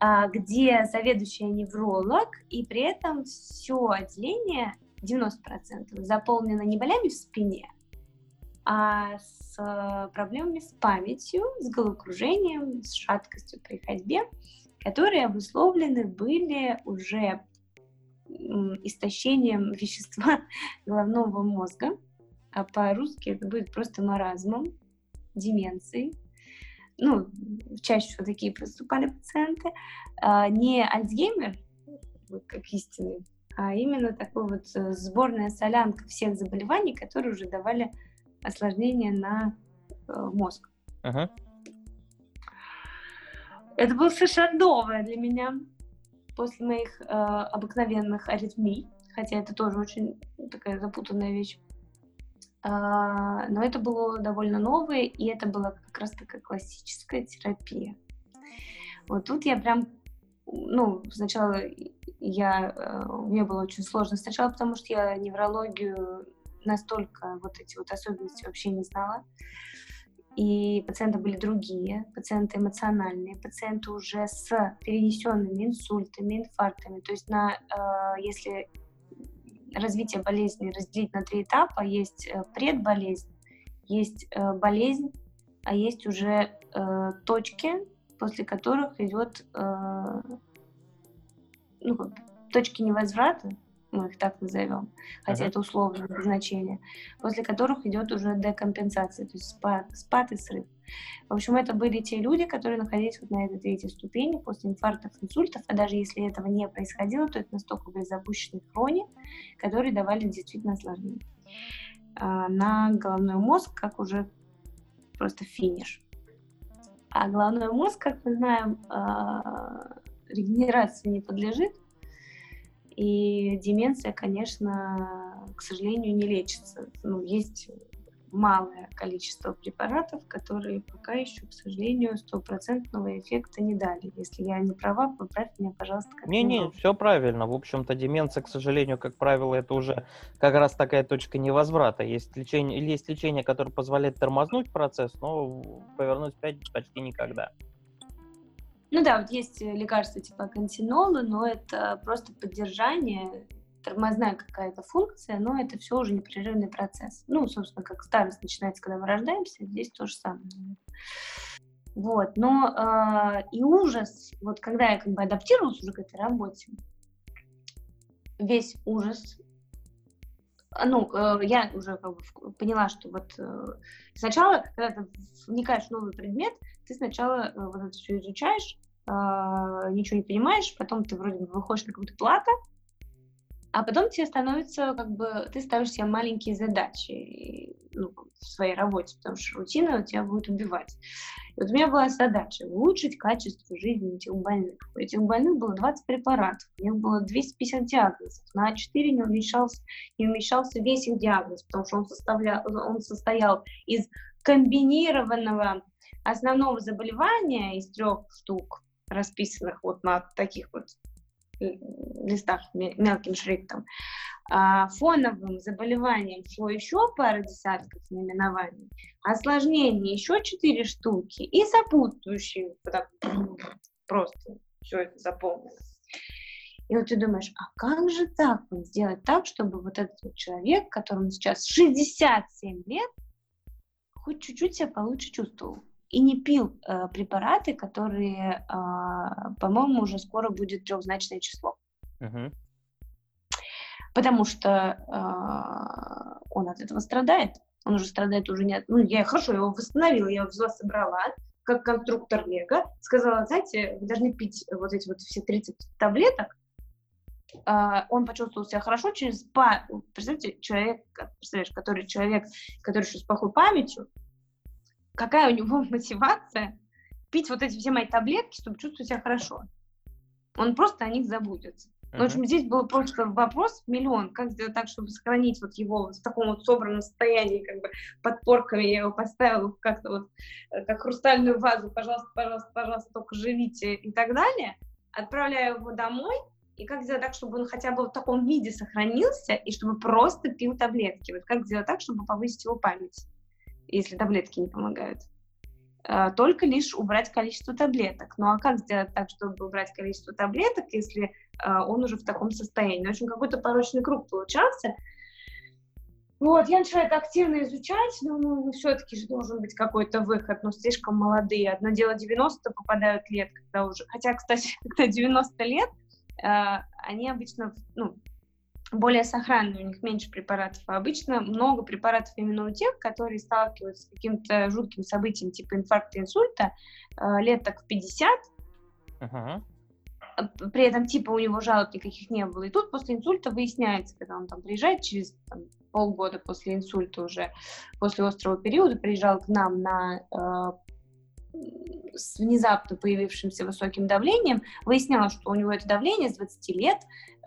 э, где заведующая невролог, и при этом все отделение 90% заполнено не болями в спине, а с э, проблемами с памятью, с головокружением, с шаткостью при ходьбе, которые обусловлены были уже истощением вещества головного мозга, а по-русски это будет просто маразмом, деменцией. Ну, чаще всего такие проступали пациенты. А не Альцгеймер, как истинный а именно такой вот э, сборная солянка всех заболеваний, которые уже давали осложнения на э, мозг. Uh-huh. Это было совершенно новое для меня после моих э, обыкновенных аритмий, хотя это тоже очень такая запутанная вещь. Uh, но это было довольно новое, и это была как раз такая классическая терапия. Вот тут я прям ну, сначала я, э, мне было очень сложно сначала, потому что я неврологию настолько вот эти вот особенности вообще не знала. И пациенты были другие, пациенты эмоциональные, пациенты уже с перенесенными инсультами, инфарктами. То есть на, э, если развитие болезни разделить на три этапа, есть э, предболезнь, есть болезнь, а есть уже точки, после которых идет э, ну, как, точки невозврата, мы их так назовем, хотя uh-huh. это условное значение, после которых идет уже декомпенсация, то есть спад, спад и срыв. В общем, это были те люди, которые находились вот на этой третьей ступени после инфарктов, инсультов, а даже если этого не происходило, то это настолько были запущенные хрони, которые давали действительно осложнения. А на головной мозг, как уже просто финиш. А головной мозг, как мы знаем, а, регенерации не подлежит. И деменция, конечно, к сожалению, не лечится. Ну, есть малое количество препаратов, которые пока еще, к сожалению, стопроцентного эффекта не дали. Если я не права, поправь меня, пожалуйста. Не-не, все правильно. В общем-то, деменция, к сожалению, как правило, это уже как раз такая точка невозврата. Есть лечение, есть лечение, которое позволяет тормознуть процесс, но повернуть опять почти никогда. Ну да, вот есть лекарства типа континола, но это просто поддержание тормозная какая-то функция, но это все уже непрерывный процесс. Ну, собственно, как старость начинается, когда мы рождаемся, здесь то же самое. Вот, но э, и ужас, вот когда я как бы адаптировалась уже к этой работе, весь ужас, ну, э, я уже как бы поняла, что вот э, сначала, когда ты вникаешь в новый предмет, ты сначала э, вот это все изучаешь, э, ничего не понимаешь, потом ты вроде бы выходишь на какую-то плату, а потом тебе становится, как бы, ты ставишь себе маленькие задачи ну, в своей работе, потому что рутина тебя будет убивать. И вот у меня была задача улучшить качество жизни этих больных. У этих больных было 20 препаратов, у них было 250 диагнозов. На А4 не умещался, не умещался весь их диагноз, потому что он, составлял, он состоял из комбинированного основного заболевания из трех штук, расписанных вот на таких вот листах мелким шрифтом, а, фоновым заболеванием шло еще пара десятков наименований, осложнения еще четыре штуки и сопутствующие, просто все это заполнено. И вот ты думаешь, а как же так вот сделать так, чтобы вот этот вот человек, которому сейчас 67 лет, хоть чуть-чуть себя получше чувствовал и не пил э, препараты, которые, э, по-моему, уже скоро будет трехзначное число. Uh-huh. Потому что э, он от этого страдает. Он уже страдает уже не от... Ну, я хорошо, его восстановила, я его взяла, собрала, как конструктор Лего, сказала, знаете, вы должны пить вот эти вот все 30 таблеток, Uh, он почувствовал себя хорошо через па... Представьте, человек, представляешь, который человек, который еще с плохой памятью, какая у него мотивация пить вот эти все мои таблетки, чтобы чувствовать себя хорошо. Он просто о них забудется. Uh-huh. В общем, здесь был просто вопрос миллион, как сделать так, чтобы сохранить вот его в таком вот собранном состоянии, как бы подпорками я его поставила как-то вот, э, как хрустальную вазу, пожалуйста, пожалуйста, пожалуйста, только живите и так далее. Отправляю его домой, и как сделать так, чтобы он хотя бы в таком виде сохранился, и чтобы просто пил таблетки. Вот как сделать так, чтобы повысить его память, если таблетки не помогают. Э, только лишь убрать количество таблеток. Ну а как сделать так, чтобы убрать количество таблеток, если э, он уже в таком состоянии? В общем, какой-то порочный круг получался. Вот, я начала это активно изучать, ну, ну, все-таки же должен быть какой-то выход, но слишком молодые. Одно дело 90 попадают лет, когда уже... Хотя, кстати, когда 90 лет, э, они обычно, ну, более сохранные, у них меньше препаратов. А обычно много препаратов именно у тех, которые сталкиваются с каким-то жутким событием типа инфаркта, инсульта, э, лет так в 50, uh-huh. при этом типа у него жалоб никаких не было. И тут после инсульта выясняется, когда он там приезжает через там, полгода после инсульта уже, после острого периода, приезжал к нам на э, с внезапно появившимся высоким давлением, выяснялось, что у него это давление с 20 лет,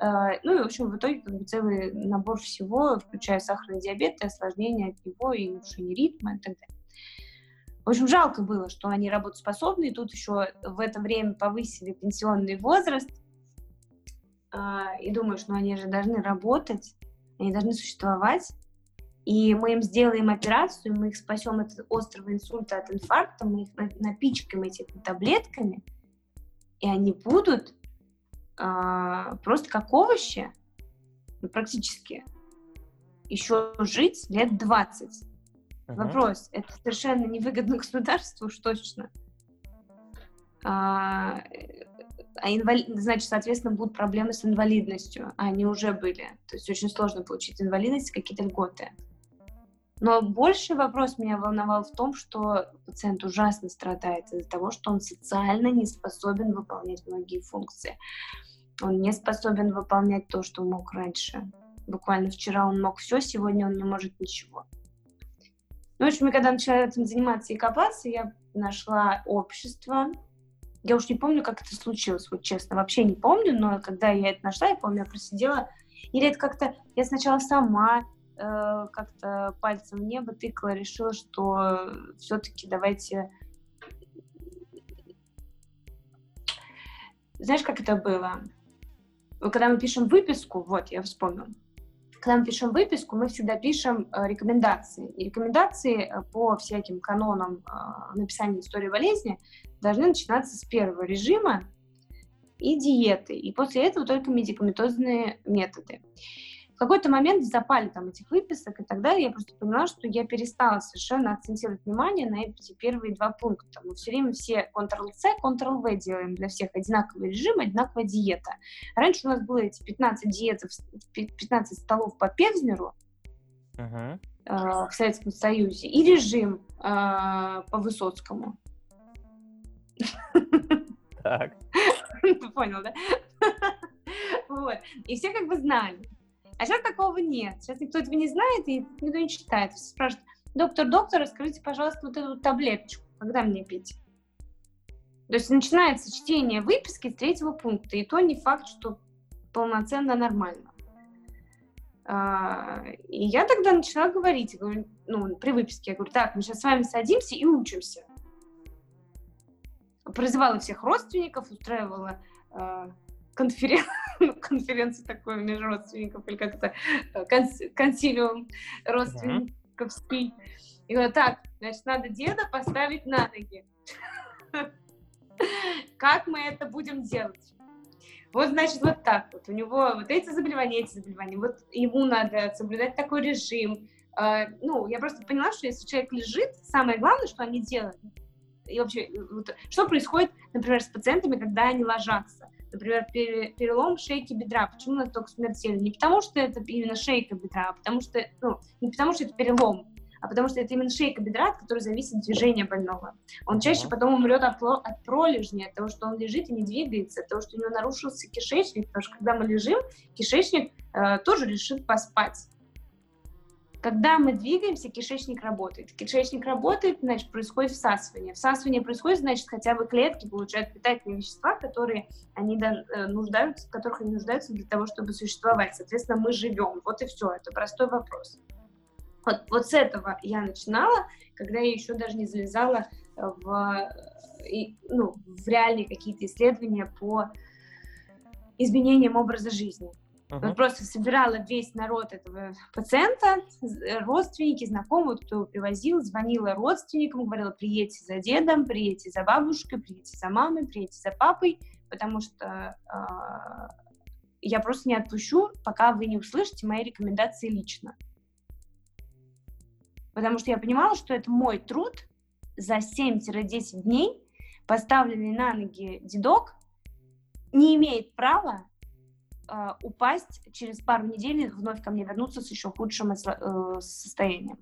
э, ну и, в общем, в итоге как бы целый набор всего, включая сахарный диабет и осложнения от него, и нарушение ритма и так далее. В общем, жалко было, что они работоспособны, и тут еще в это время повысили пенсионный возраст, э, и думаешь, ну они же должны работать, они должны существовать, и мы им сделаем операцию, мы их спасем от острого инсульта, от инфаркта, мы их напичкаем этими таблетками, и они будут а, просто как овощи, ну, практически, еще жить лет 20. Uh-huh. Вопрос, это совершенно невыгодно государству уж точно. А, а инвали... значит, соответственно, будут проблемы с инвалидностью, а они уже были. То есть очень сложно получить инвалидность, какие-то льготы. Но больший вопрос меня волновал в том, что пациент ужасно страдает из-за того, что он социально не способен выполнять многие функции. Он не способен выполнять то, что мог раньше. Буквально вчера он мог все, сегодня он не может ничего. Ну, в общем, когда начала этим заниматься и копаться, я нашла общество. Я уж не помню, как это случилось, вот честно, вообще не помню, но когда я это нашла, я помню, я просидела, или это как-то, я сначала сама как-то пальцем в небо тыкала, решила, что все-таки давайте... Знаешь, как это было? Когда мы пишем выписку, вот, я вспомнила, когда мы пишем выписку, мы всегда пишем э, рекомендации. И рекомендации э, по всяким канонам э, написания истории болезни должны начинаться с первого режима и диеты. И после этого только медикаментозные методы в какой-то момент в запале там этих выписок и так далее я просто поняла, что я перестала совершенно акцентировать внимание на эти первые два пункта. Мы все время все Ctrl-C, Ctrl-V делаем для всех одинаковый режим, одинаковая диета. Раньше у нас было эти 15 диет, 15 столов по Певзнеру, uh-huh. в Советском Союзе и режим э, по Высоцкому. Так. Ты понял, да? Вот. И все как бы знали. А сейчас такого нет. Сейчас никто этого не знает и никто не читает. Все спрашивают, доктор, доктор, расскажите, пожалуйста, вот эту таблеточку, когда мне пить? То есть начинается чтение выписки с третьего пункта, и то не факт, что полноценно нормально. А, и я тогда начала говорить, говорю, ну, при выписке, я говорю, так, мы сейчас с вами садимся и учимся. Призывала всех родственников, устраивала а, конферен... Конференцию такую между родственников, или как-то э, конс... консилиум родственниковский. И говорю, так, значит, надо деда поставить на ноги. Как мы это будем делать? вот, значит, вот так вот. У него вот эти заболевания, эти заболевания. Вот ему надо соблюдать такой режим. А, ну, я просто поняла, что если человек лежит, самое главное, что они делают, и вообще, вот, что происходит, например, с пациентами, когда они ложатся. Например, перелом шейки бедра. Почему он только смертельный? Не потому, что это именно шейка бедра, а потому что, ну, не потому, что это перелом, а потому что это именно шейка бедра, от которой зависит движение больного. Он чаще потом умрет от, от пролежни, от того, что он лежит и не двигается, от того, что у него нарушился кишечник, потому что когда мы лежим, кишечник э, тоже решит поспать. Когда мы двигаемся, кишечник работает. Кишечник работает, значит, происходит всасывание. Всасывание происходит, значит, хотя бы клетки получают питательные вещества, которые они э, нуждаются, которых они нуждаются для того, чтобы существовать. Соответственно, мы живем. Вот и все. Это простой вопрос. Вот, вот с этого я начинала, когда я еще даже не залезала в, ну, в реальные какие-то исследования по изменениям образа жизни. Uh-huh. Просто собирала весь народ этого пациента, родственники, знакомые, кто привозил, звонила родственникам, говорила, приедьте за дедом, приедьте за бабушкой, приедьте за мамой, приедьте за папой, потому что э, я просто не отпущу, пока вы не услышите мои рекомендации лично потому что я понимала, что это мой труд за 7-10 дней, поставленный на ноги дедок, не имеет права э, упасть через пару недель и вновь ко мне вернуться с еще худшим э, состоянием.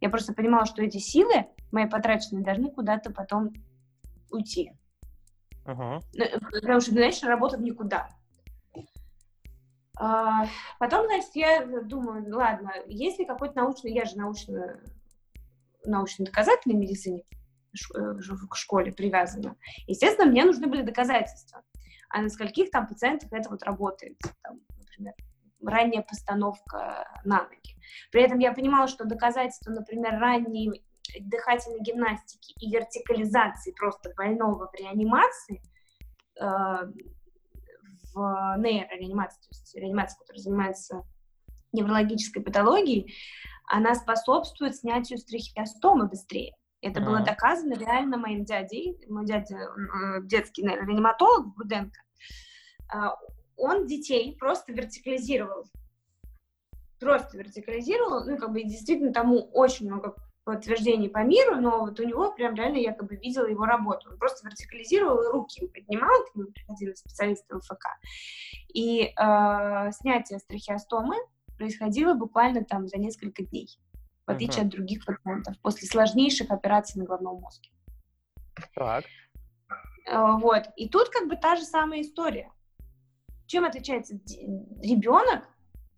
Я просто понимала, что эти силы, мои потраченные, должны куда-то потом уйти. Uh-huh. Потому что дальше работать никуда. А, потом, значит, я думаю, ладно, есть ли какой-то научный, я же научно научно-доказательной медицине в школе привязана, естественно, мне нужны были доказательства. А на скольких там пациентах это вот работает, там, например, ранняя постановка на ноги. При этом я понимала, что доказательства, например, ранней дыхательной гимнастики и вертикализации просто больного в реанимации, э, в нейрореанимации, то есть реанимация, которая занимается неврологической патологией, она способствует снятию стрихиостомы быстрее. Это mm-hmm. было доказано реально моим дядей, мой дядя э, детский реаниматолог Буденко. Э, он детей просто вертикализировал. Просто вертикализировал, ну, как бы действительно тому очень много подтверждений по миру, но вот у него прям реально я как бы видела его работу. Он просто вертикализировал и руки поднимал, к нему приходили специалисты ФК. И э, снятие стрихиостомы происходило буквально там за несколько дней, в отличие uh-huh. от других пациентов, после сложнейших операций на головном мозге. Так. Э, вот. И тут как бы та же самая история. Чем отличается ребенок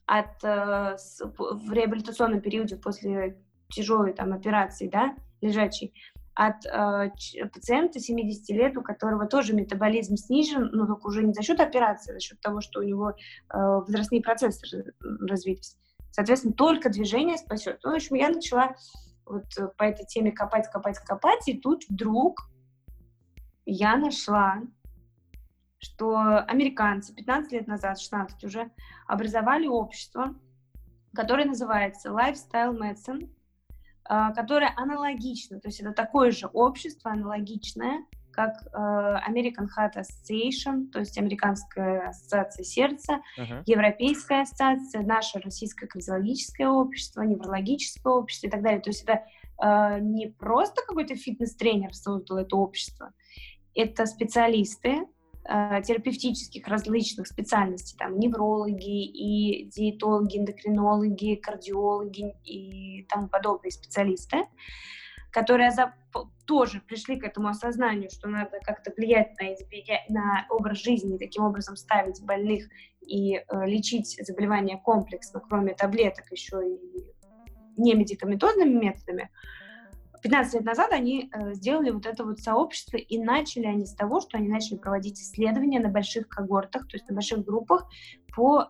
от э, с, в реабилитационном периоде после тяжелой там операции, да, лежачей, от э, пациента 70 лет, у которого тоже метаболизм снижен, но только уже не за счет операции, а за счет того, что у него э, возрастные процессы развились. Соответственно, только движение спасет. Ну, в общем, я начала вот э, по этой теме копать, копать, копать, и тут вдруг я нашла, что американцы 15 лет назад, 16 уже, образовали общество, которое называется Lifestyle Medicine, а, которое аналогично, то есть это такое же общество, аналогичное, как э, American Heart Association, то есть Американская ассоциация сердца, uh-huh. Европейская ассоциация, наше Российское кардиологическое общество, неврологическое общество и так далее. То есть это э, не просто какой-то фитнес-тренер создал это общество, это специалисты, Э, терапевтических различных специальностей, там неврологи и диетологи, эндокринологи, кардиологи и тому подобные специалисты, которые за, тоже пришли к этому осознанию, что надо как-то влиять на, на образ жизни, таким образом ставить больных и э, лечить заболевания комплексно, кроме таблеток, еще и не медикаментозными методами. 15 лет назад они э, сделали вот это вот сообщество, и начали они с того, что они начали проводить исследования на больших когортах, то есть на больших группах по э,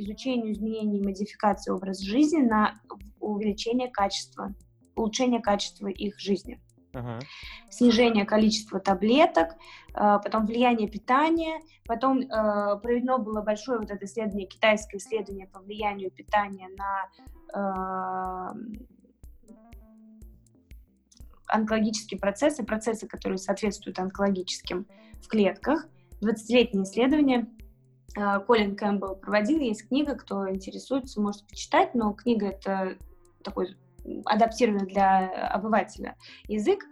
изучению изменений и модификации образа жизни на увеличение качества, улучшение качества их жизни. Uh-huh. Снижение количества таблеток, э, потом влияние питания, потом проведено было большое вот это исследование, китайское исследование по влиянию питания на онкологические процессы, процессы, которые соответствуют онкологическим в клетках. 20-летнее исследование э, Колин Кэмпбелл проводил. Есть книга, кто интересуется, может почитать, но книга это такой адаптированный для обывателя язык.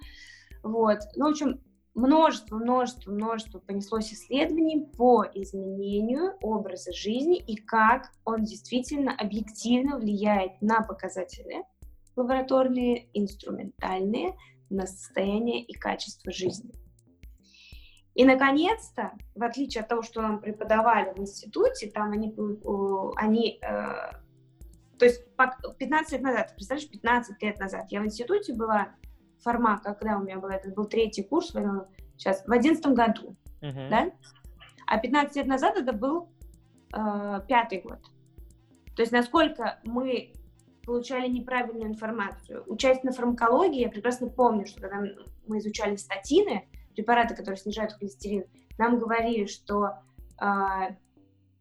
Вот. Ну, в общем, множество, множество, множество понеслось исследований по изменению образа жизни и как он действительно объективно влияет на показатели лабораторные, инструментальные, на состояние и качество жизни. И, наконец-то, в отличие от того, что нам преподавали в институте, там они, они э, то есть 15 лет назад, представляешь, 15 лет назад я в институте была, форма, когда у меня был, это был третий курс, сейчас, в одиннадцатом году, uh-huh. да? А 15 лет назад это был э, пятый год. То есть насколько мы получали неправильную информацию. Учась на фармакологии, я прекрасно помню, что когда мы изучали статины, препараты, которые снижают холестерин, нам говорили, что э,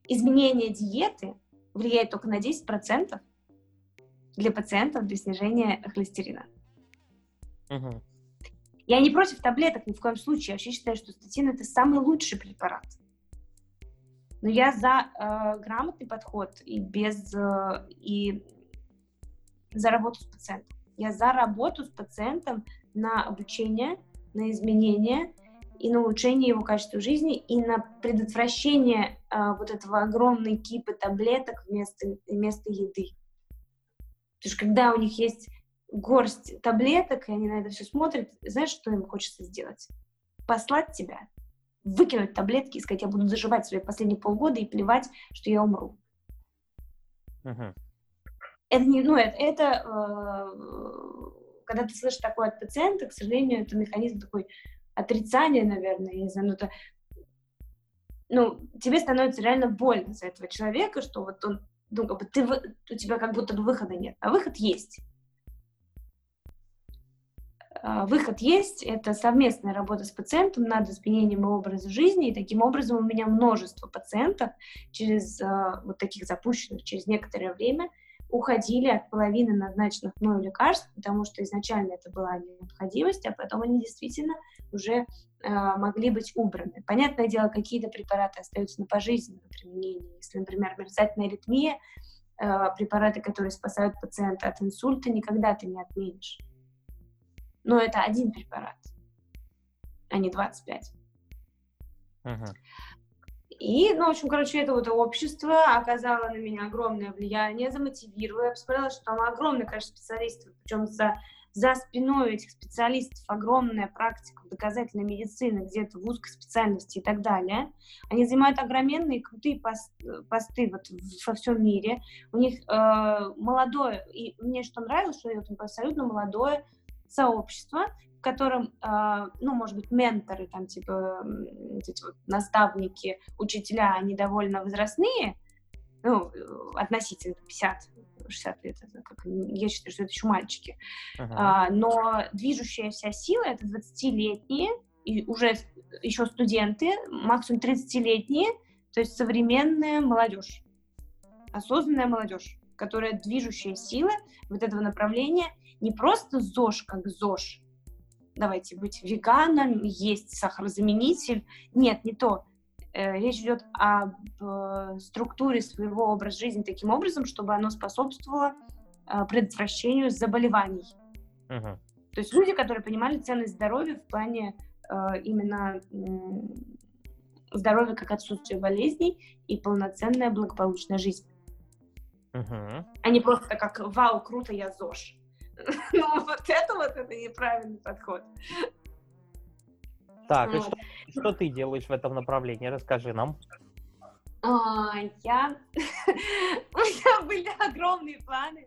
изменение диеты влияет только на 10% для пациентов для снижения холестерина. Угу. Я не против таблеток ни в коем случае. Я вообще считаю, что статин это самый лучший препарат. Но я за э, грамотный подход и без э, и за работу с пациентом. Я за работу с пациентом на обучение, на изменение и на улучшение его качества жизни, и на предотвращение а, вот этого огромной кипы таблеток вместо, вместо еды. Потому что когда у них есть горсть таблеток, и они на это все смотрят, знаешь, что им хочется сделать? Послать тебя, выкинуть таблетки и сказать, я буду заживать свои последние полгода и плевать, что я умру. Uh-huh. Это не, ну, это, это э, когда ты слышишь такое от пациента, к сожалению, это механизм такой отрицание, наверное, я не знаю, ну, это, ну, тебе становится реально больно за этого человека, что вот он, ну, как бы ты, у тебя как будто бы выхода нет, а выход есть. А, выход есть, это совместная работа с пациентом над изменением его образа жизни, и таким образом у меня множество пациентов через uh, вот таких запущенных через некоторое время уходили от половины назначенных мною лекарств, потому что изначально это была необходимость, а потом они действительно уже э, могли быть убраны. Понятное дело, какие-то препараты остаются на пожизненном применении. Если, например, мерцательная аритмия, э, препараты, которые спасают пациента от инсульта, никогда ты не отменишь. Но это один препарат, а не 25. Uh-huh. И, ну, в общем, короче, это вот общество оказало на меня огромное влияние, замотивировало. Я посмотрела, что там огромное количество специалистов, причем за, за спиной этих специалистов огромная практика доказательной медицины, где-то в узкой специальности и так далее. Они занимают огроменные крутые посты вот во всем мире. У них э, молодое, и мне что нравилось, что это абсолютно молодое сообщество, котором, э, ну, может быть, менторы, там, типа, эти вот наставники, учителя, они довольно возрастные, ну, относительно 50, 60 лет, это как, я считаю, что это еще мальчики. Uh-huh. А, но движущая вся сила — это 20-летние, и уже еще студенты, максимум 30-летние, то есть современная молодежь, осознанная молодежь, которая движущая сила вот этого направления, не просто ЗОЖ как ЗОЖ, давайте быть веганом, есть сахарозаменитель. Нет, не то. Э, речь идет об э, структуре своего образа жизни таким образом, чтобы оно способствовало э, предотвращению заболеваний. Uh-huh. То есть люди, которые понимали ценность здоровья в плане именно здоровья как отсутствие болезней и полноценная благополучная жизнь. Uh-huh. А не просто как «Вау, круто, я ЗОЖ». Ну, вот это вот, это неправильный подход. Так, вот. и что, что ты делаешь в этом направлении? Расскажи нам. А, я... У меня были огромные планы.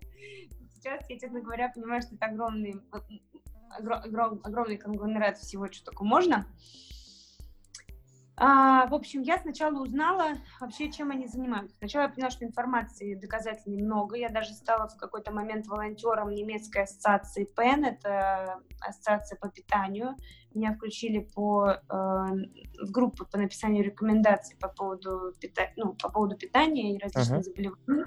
Сейчас я, честно говоря, понимаю, что это огромный, огром, огромный конгломерат всего, что только можно. А, в общем, я сначала узнала вообще, чем они занимаются. Сначала я поняла, что информации доказательной много. Я даже стала в какой-то момент волонтером немецкой ассоциации ПЕН, это ассоциация по питанию. Меня включили по, э, в группу по написанию рекомендаций по поводу, пита... ну, по поводу питания и различных uh-huh. заболеваний.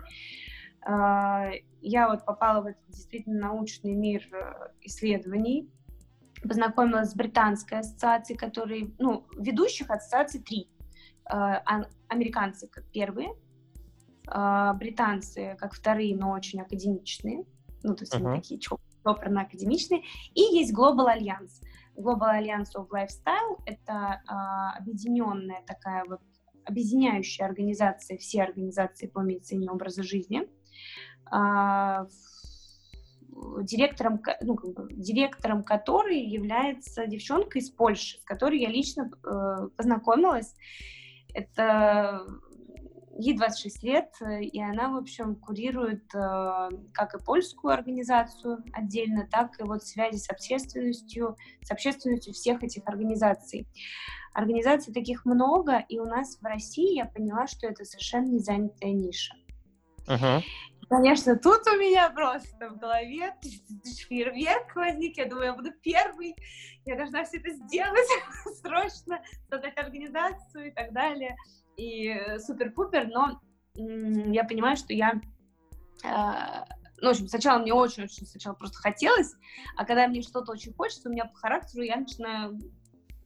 Э, я вот попала в этот действительно научный мир э, исследований познакомилась с британской ассоциацией, которые, ну, ведущих ассоциаций три. американцы как первые, британцы как вторые, но очень академичные, ну, то есть uh-huh. они такие чопорно-академичные, и есть Global Alliance. Global Alliance of Lifestyle — это объединенная такая вот объединяющая организация, все организации по медицине и образу жизни, директором, ну, как бы, директором которой является девчонка из Польши, с которой я лично э, познакомилась. Это ей 26 лет, и она, в общем, курирует э, как и польскую организацию отдельно, так и вот связи с общественностью, с общественностью всех этих организаций. Организаций таких много, и у нас в России я поняла, что это совершенно не занятая ниша. Uh-huh. Конечно, тут у меня просто в голове фейерверк возник. Я думаю, я буду первый, я должна все это сделать срочно, создать организацию и так далее. И супер-пупер, но я понимаю, что я... Э, ну, в общем, сначала мне очень-очень сначала просто хотелось, а когда мне что-то очень хочется, у меня по характеру я начинаю...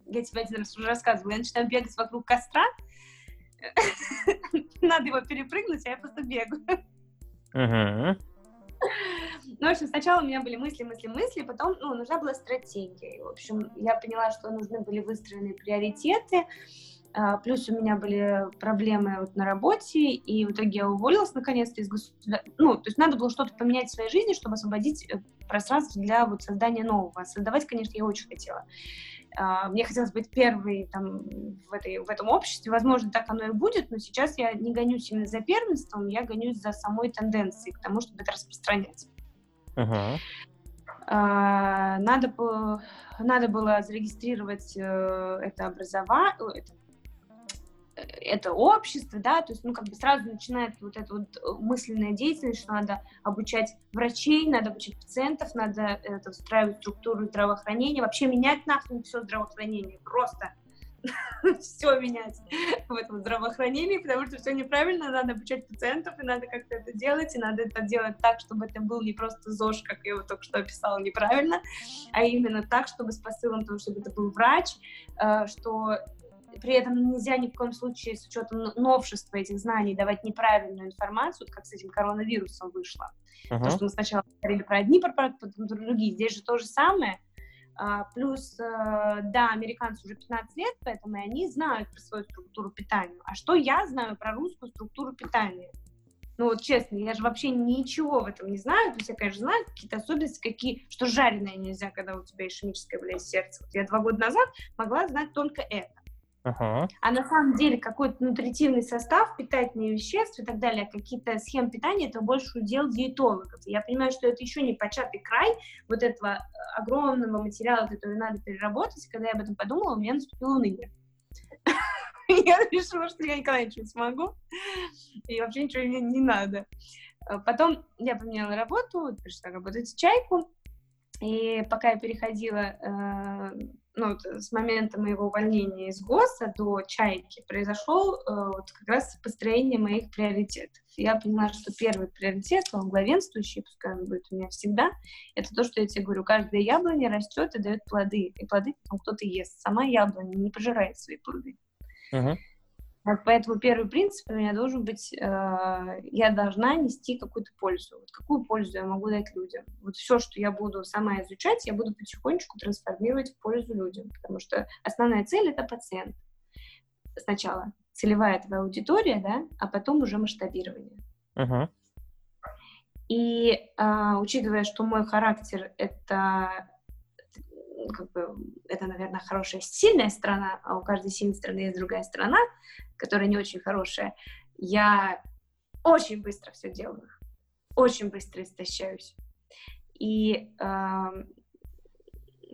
Я тебе один раз уже рассказывала, я начинаю бегать вокруг костра, надо его перепрыгнуть, а я просто бегаю. Uh-huh. Ну, в общем, сначала у меня были мысли, мысли, мысли, потом, ну, нужна была стратегия. И, в общем, я поняла, что нужны были выстроены приоритеты, а, плюс у меня были проблемы вот на работе, и в итоге я уволилась наконец-то из государства. Ну, то есть надо было что-то поменять в своей жизни, чтобы освободить э, пространство для вот создания нового. Создавать, конечно, я очень хотела. А, мне хотелось быть первой там, в, этой, в этом обществе. Возможно, так оно и будет, но сейчас я не гонюсь именно за первенством, я гонюсь за самой тенденцией к тому, чтобы это распространять. Uh-huh. Надо, было, надо было зарегистрировать э, это образование, это общество, да, то есть, ну, как бы сразу начинает вот эта вот э, мысленная деятельность, что надо обучать врачей, надо обучать пациентов, надо это, встраивать структуру здравоохранения, вообще менять нахрен все здравоохранение, просто все менять в этом здравоохранении, потому что все неправильно, надо обучать пациентов, и надо как-то это делать, и надо это делать так, чтобы это был не просто ЗОЖ, как я его только что описала неправильно, а именно так, чтобы с посылом того, чтобы это был врач, э, что при этом нельзя ни в коем случае с учетом новшества этих знаний давать неправильную информацию, как с этим коронавирусом вышло. Uh-huh. То, что мы сначала говорили про одни препараты, потом другие. Здесь же то же самое. А, плюс, э, да, американцы уже 15 лет, поэтому они знают про свою структуру питания. А что я знаю про русскую структуру питания? Ну вот честно, я же вообще ничего в этом не знаю. То есть я, конечно, знаю какие-то особенности, какие, что жареное нельзя, когда у тебя ишемическое болезнь сердца. Вот я два года назад могла знать только это. А на самом деле какой-то нутритивный состав, питательные вещества и так далее, какие-то схемы питания, это больше удел диетологов. Я понимаю, что это еще не початый край вот этого э, огромного материала, который надо переработать. Когда я об этом подумала, у меня наступило уныние. Я решила, что я никогда ничего не смогу, и вообще ничего мне не надо. Э, потом я поменяла работу, пришла работать в чайку, и пока я переходила э, ну, с момента моего увольнения из ГОСа до чайки произошел э, вот как раз построение моих приоритетов. Я поняла, что первый приоритет, он главенствующий, пускай он будет у меня всегда, это то, что я тебе говорю, каждая яблоня растет и дает плоды, и плоды потом кто-то ест. Сама яблоня не пожирает свои плоды. Uh-huh. Поэтому первый принцип у меня должен быть, э, я должна нести какую-то пользу. Вот какую пользу я могу дать людям? Вот все, что я буду сама изучать, я буду потихонечку трансформировать в пользу людям, потому что основная цель — это пациент. Сначала целевая твоя аудитория, да, а потом уже масштабирование. Uh-huh. И э, учитывая, что мой характер — это как бы, это, наверное, хорошая, сильная сторона, а у каждой сильной стороны есть другая сторона, которая не очень хорошая, я очень быстро все делаю, очень быстро истощаюсь. И э,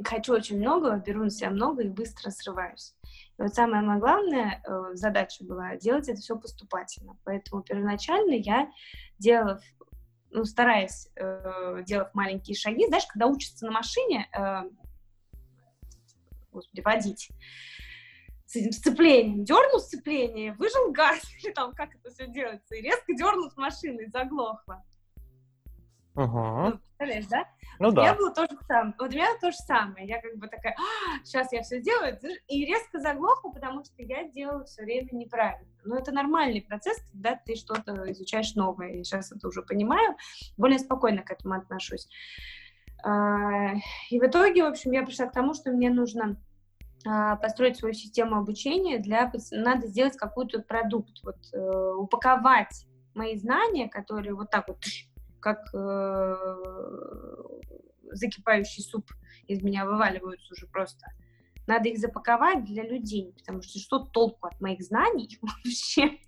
хочу очень много, беру на себя много и быстро срываюсь. И вот самая моя главная э, задача была делать это все поступательно. Поэтому первоначально я делала, ну, стараясь, э, делать маленькие шаги, знаешь, когда учатся на машине, э, господи, водить с этим сцеплением. Дернул сцепление, выжил газ, или там как это все делается, и резко дернул с машины и заглохло. Угу. Ну, представляешь, да? Ну вот да. У меня было то же самое. Вот у меня то же самое. Я как бы такая, а, сейчас я все сделаю, и резко заглохла, потому что я делала все время неправильно. Но это нормальный процесс, когда ты что-то изучаешь новое. Я сейчас это уже понимаю, более спокойно к этому отношусь. А, и в итоге, в общем, я пришла к тому, что мне нужно построить свою систему обучения, для, надо сделать какой-то продукт, вот, э, упаковать мои знания, которые вот так вот, как э, закипающий суп из меня вываливаются уже просто. Надо их запаковать для людей, потому что что толку от моих знаний вообще,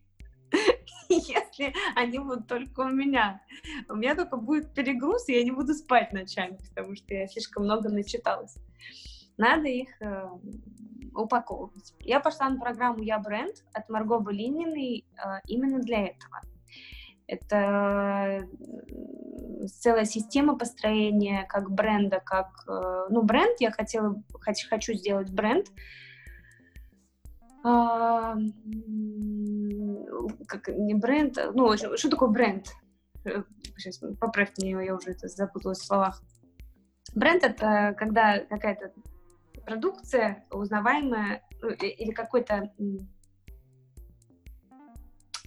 если они будут только у меня. У меня только будет перегруз, и я не буду спать ночами, потому что я слишком много начиталась надо их э, упаковывать. Я пошла на программу «Я бренд» от Марго Болининой э, именно для этого. Это целая система построения как бренда, как... Э, ну, бренд, я хотела, хочу, сделать бренд, э, как не бренд, ну, что такое бренд? Сейчас поправь меня, я уже это запуталась в словах. Бренд — это когда какая-то продукция узнаваемая ну, или какой-то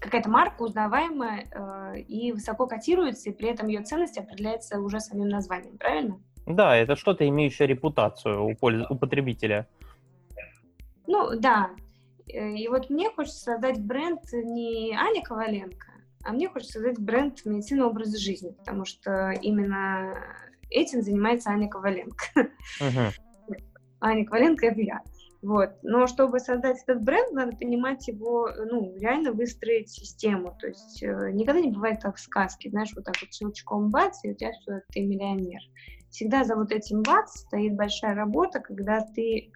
какая-то марка узнаваемая э, и высоко котируется, и при этом ее ценность определяется уже самим названием, правильно? Да, это что-то имеющее репутацию у, польз... у потребителя. Ну, да. Э, и вот мне хочется создать бренд не Аня Коваленко, а мне хочется создать бренд медицины образа жизни, потому что именно этим занимается Аня Коваленко. Угу. Аня Коваленко — это я. Вот. Но чтобы создать этот бренд, надо понимать его, ну, реально выстроить систему. То есть э, никогда не бывает так в сказке, знаешь, вот так вот щелчком бац, и у тебя все, ты миллионер. Всегда за вот этим бац стоит большая работа, когда ты э,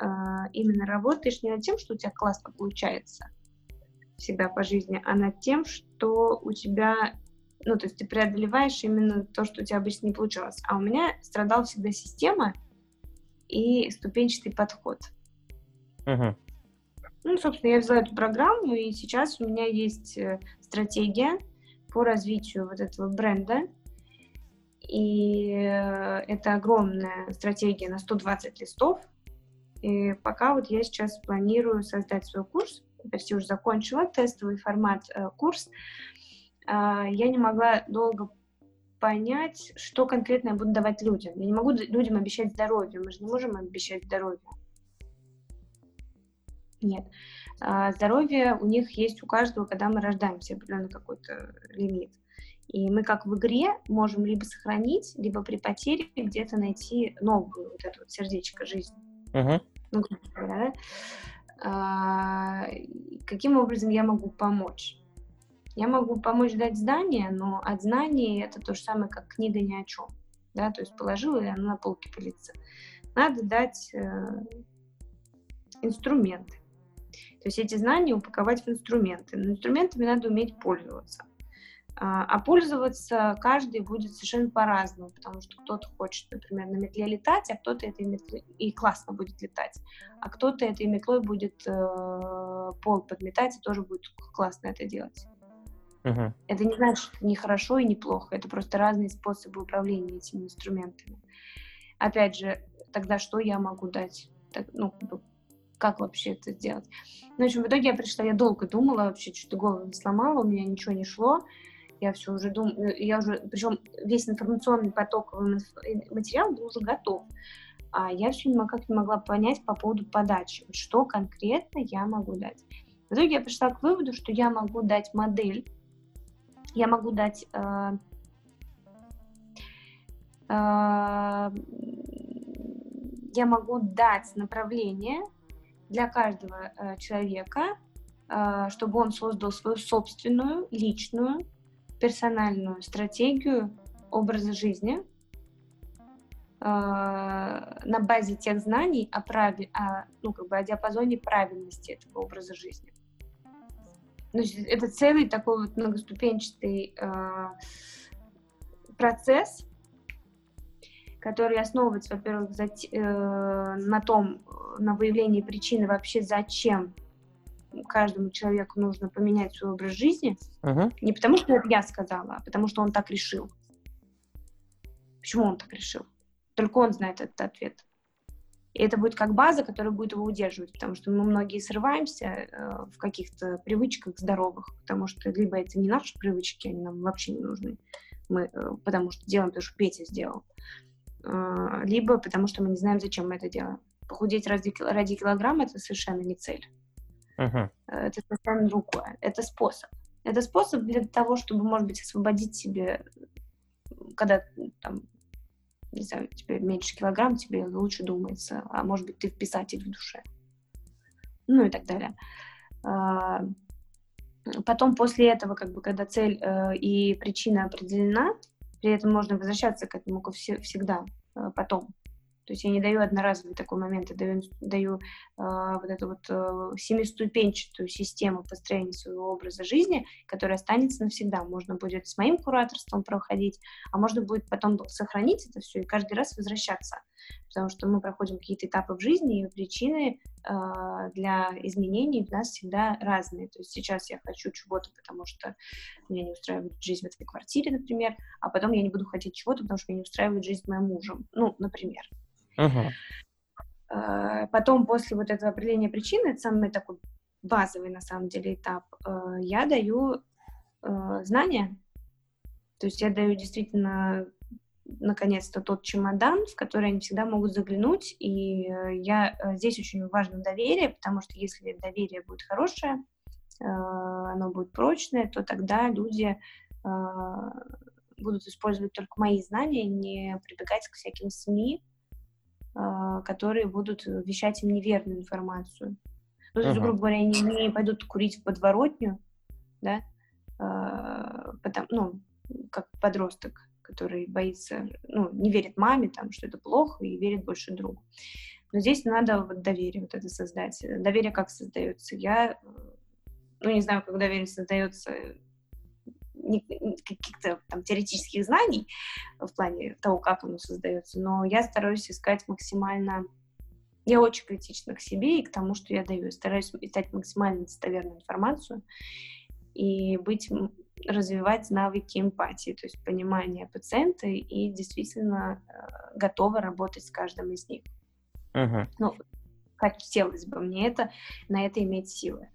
именно работаешь не над тем, что у тебя классно получается всегда по жизни, а над тем, что у тебя ну, то есть ты преодолеваешь именно то, что у тебя обычно не получалось. А у меня страдала всегда система, и ступенчатый подход. Угу. Ну, собственно, я взяла эту программу, и сейчас у меня есть э, стратегия по развитию вот этого бренда. И э, это огромная стратегия на 120 листов. И пока вот я сейчас планирую создать свой курс, почти уже закончила тестовый формат э, курс, э, я не могла долго понять, что конкретно я буду давать людям. Я не могу людям обещать здоровье, мы же не можем обещать здоровье. Нет. А здоровье у них есть у каждого, когда мы рождаемся, определенный какой-то лимит. И мы как в игре можем либо сохранить, либо при потере где-то найти новую вот это вот сердечко жизни. Uh-huh. Ну, да? а, каким образом я могу помочь? Я могу помочь дать знания, но от знаний это то же самое, как книга ни о чем. Да? То есть положила, и она на полке пылится. Надо дать э, инструменты. То есть эти знания упаковать в инструменты. Но инструментами надо уметь пользоваться. А, а пользоваться каждый будет совершенно по-разному, потому что кто-то хочет, например, на метле летать, а кто-то этой метлой и классно будет летать, а кто-то этой метлой будет э, пол подметать и тоже будет классно это делать. Угу. Это не значит, не хорошо и не плохо. Это просто разные способы управления этими инструментами. Опять же, тогда что я могу дать? Так, ну, как вообще это сделать? Ну, в общем, в итоге я пришла, я долго думала, вообще чуть голову не сломала, у меня ничего не шло. Я все уже думала, я уже, причем весь информационный поток материал был уже готов. А я все никак не могла понять по поводу подачи, что конкретно я могу дать. В итоге я пришла к выводу, что я могу дать модель я могу дать э, э, я могу дать направление для каждого э, человека, чтобы он создал свою собственную, личную, персональную стратегию образа жизни на базе тех знаний о праве, о, ну, как бы о диапазоне правильности этого образа жизни. Ну, это целый такой вот многоступенчатый э, процесс, который основывается, во-первых, за, э, на том, на выявлении причины вообще, зачем каждому человеку нужно поменять свой образ жизни. Uh-huh. Не потому, что это я сказала, а потому, что он так решил. Почему он так решил? Только он знает этот ответ. И это будет как база, которая будет его удерживать, потому что мы многие срываемся э, в каких-то привычках здоровых, потому что либо это не наши привычки, они нам вообще не нужны, мы, э, потому что делаем то, что Петя сделал, э, либо потому что мы не знаем, зачем мы это делаем. Похудеть ради, ради килограмма — это совершенно не цель. Uh-huh. Это совершенно другое. Это способ. Это способ для того, чтобы, может быть, освободить себе, когда там не знаю, тебе меньше килограмм, тебе лучше думается, а может быть, ты писатель в душе. Ну и так далее. А, потом после этого, как бы, когда цель э, и причина определена, при этом можно возвращаться к этому всегда э, потом. То есть я не даю одноразовый такой момент, я даю, даю э, вот эту вот э, семиступенчатую систему построения своего образа жизни, которая останется навсегда. Можно будет с моим кураторством проходить, а можно будет потом сохранить это все и каждый раз возвращаться. Потому что мы проходим какие-то этапы в жизни, и причины э, для изменений у нас всегда разные. То есть сейчас я хочу чего-то, потому что меня не устраивает жизнь в этой квартире, например, а потом я не буду хотеть чего-то, потому что меня не устраивает жизнь с моим мужем. Ну, например. Uh-huh. Потом, после вот этого определения причины, это самый такой базовый, на самом деле, этап, э, я даю э, знания. То есть я даю действительно, наконец-то, тот чемодан, в который они всегда могут заглянуть. И я здесь очень важно доверие, потому что если доверие будет хорошее, оно будет прочное, то тогда люди будут использовать только мои знания, не прибегать к всяким СМИ, а, которые будут вещать им неверную информацию. Ну, то есть, uh-huh. грубо говоря, они не пойдут курить в подворотню, да, а, потому, ну, как подросток, который боится, ну, не верит маме, там, что это плохо, и верит больше другу. Но здесь надо вот доверие вот это создать. Доверие как создается? Я, ну, не знаю, как доверие создается каких-то там теоретических знаний в плане того, как оно создается, но я стараюсь искать максимально... Я очень критична к себе и к тому, что я даю. Стараюсь искать максимально достоверную информацию и быть развивать навыки эмпатии, то есть понимание пациента и действительно э, готова работать с каждым из них. Uh-huh. Ну, хотелось бы мне это, на это иметь силы.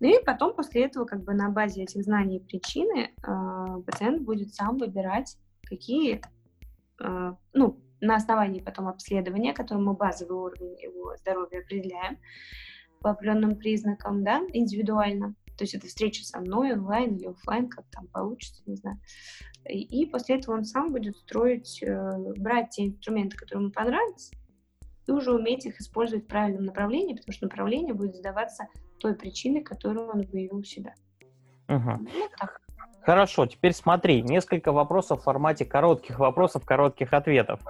Ну и потом после этого как бы на базе этих знаний и причины э, пациент будет сам выбирать, какие, э, ну, на основании потом обследования, которым мы базовый уровень его здоровья определяем по определенным признакам, да, индивидуально. То есть это встреча со мной онлайн или офлайн, как там получится, не знаю. И, и после этого он сам будет строить, э, брать те инструменты, которые ему понравятся, и уже уметь их использовать в правильном направлении, потому что направление будет сдаваться той причины, которую он выявил у себя. Угу. Ну, так. Хорошо, теперь смотри, несколько вопросов в формате коротких вопросов, коротких ответов.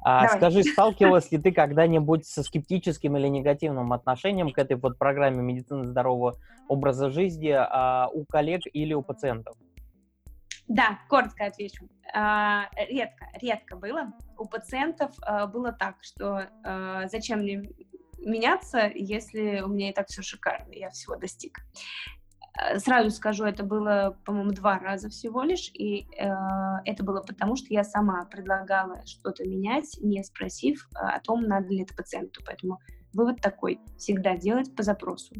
А, скажи, сталкивалась ли ты когда-нибудь со скептическим или негативным отношением к этой вот программе медицины здорового образа жизни а, у коллег или у пациентов? Да, коротко отвечу. А, редко, редко было. У пациентов а, было так, что а, зачем мне меняться, если у меня и так все шикарно, я всего достиг. Сразу скажу, это было, по-моему, два раза всего лишь, и э, это было потому, что я сама предлагала что-то менять, не спросив о том, надо ли это пациенту. Поэтому вывод такой, всегда делать по запросу.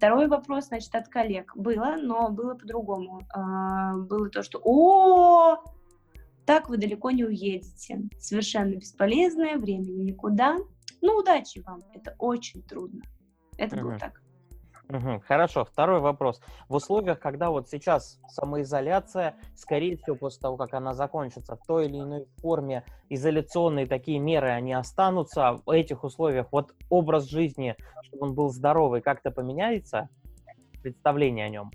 Второй вопрос, значит, от коллег. Было, но было по-другому. Э, было то, что «О, так вы далеко не уедете. Совершенно бесполезное, времени никуда. Ну, удачи вам. Это очень трудно. Это угу. было так. Хорошо, второй вопрос. В условиях, когда вот сейчас самоизоляция, скорее всего, после того, как она закончится, в той или иной форме изоляционные такие меры, они останутся. В этих условиях вот образ жизни, чтобы он был здоровый, как-то поменяется? Представление о нем?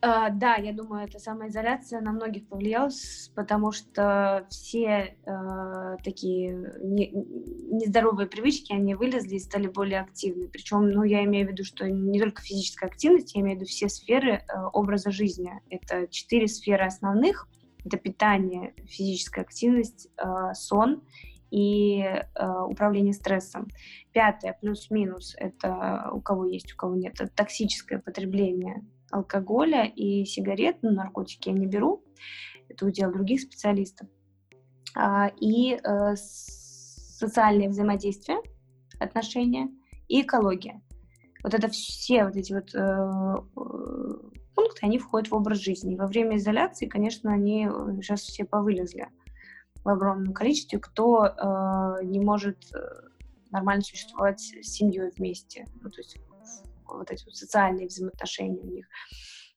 Uh, да, я думаю, эта самоизоляция на многих повлияла, потому что все uh, такие не, нездоровые привычки, они вылезли и стали более активны. Причем, ну, я имею в виду, что не только физическая активность, я имею в виду все сферы uh, образа жизни. Это четыре сферы основных. Это питание, физическая активность, сон и управление стрессом. Пятое, плюс-минус, это у кого есть, у кого нет, это токсическое потребление алкоголя и сигарет, ну, наркотики я не беру, это удел других специалистов. а, и э, социальное взаимодействие, отношения и экология. Вот это все вот эти вот э, пункты, они входят в образ жизни. Во время изоляции, конечно, они сейчас все повылезли в огромном количестве, кто э, не может нормально существовать с семьей вместе. Ну, то есть вот эти вот социальные взаимоотношения у них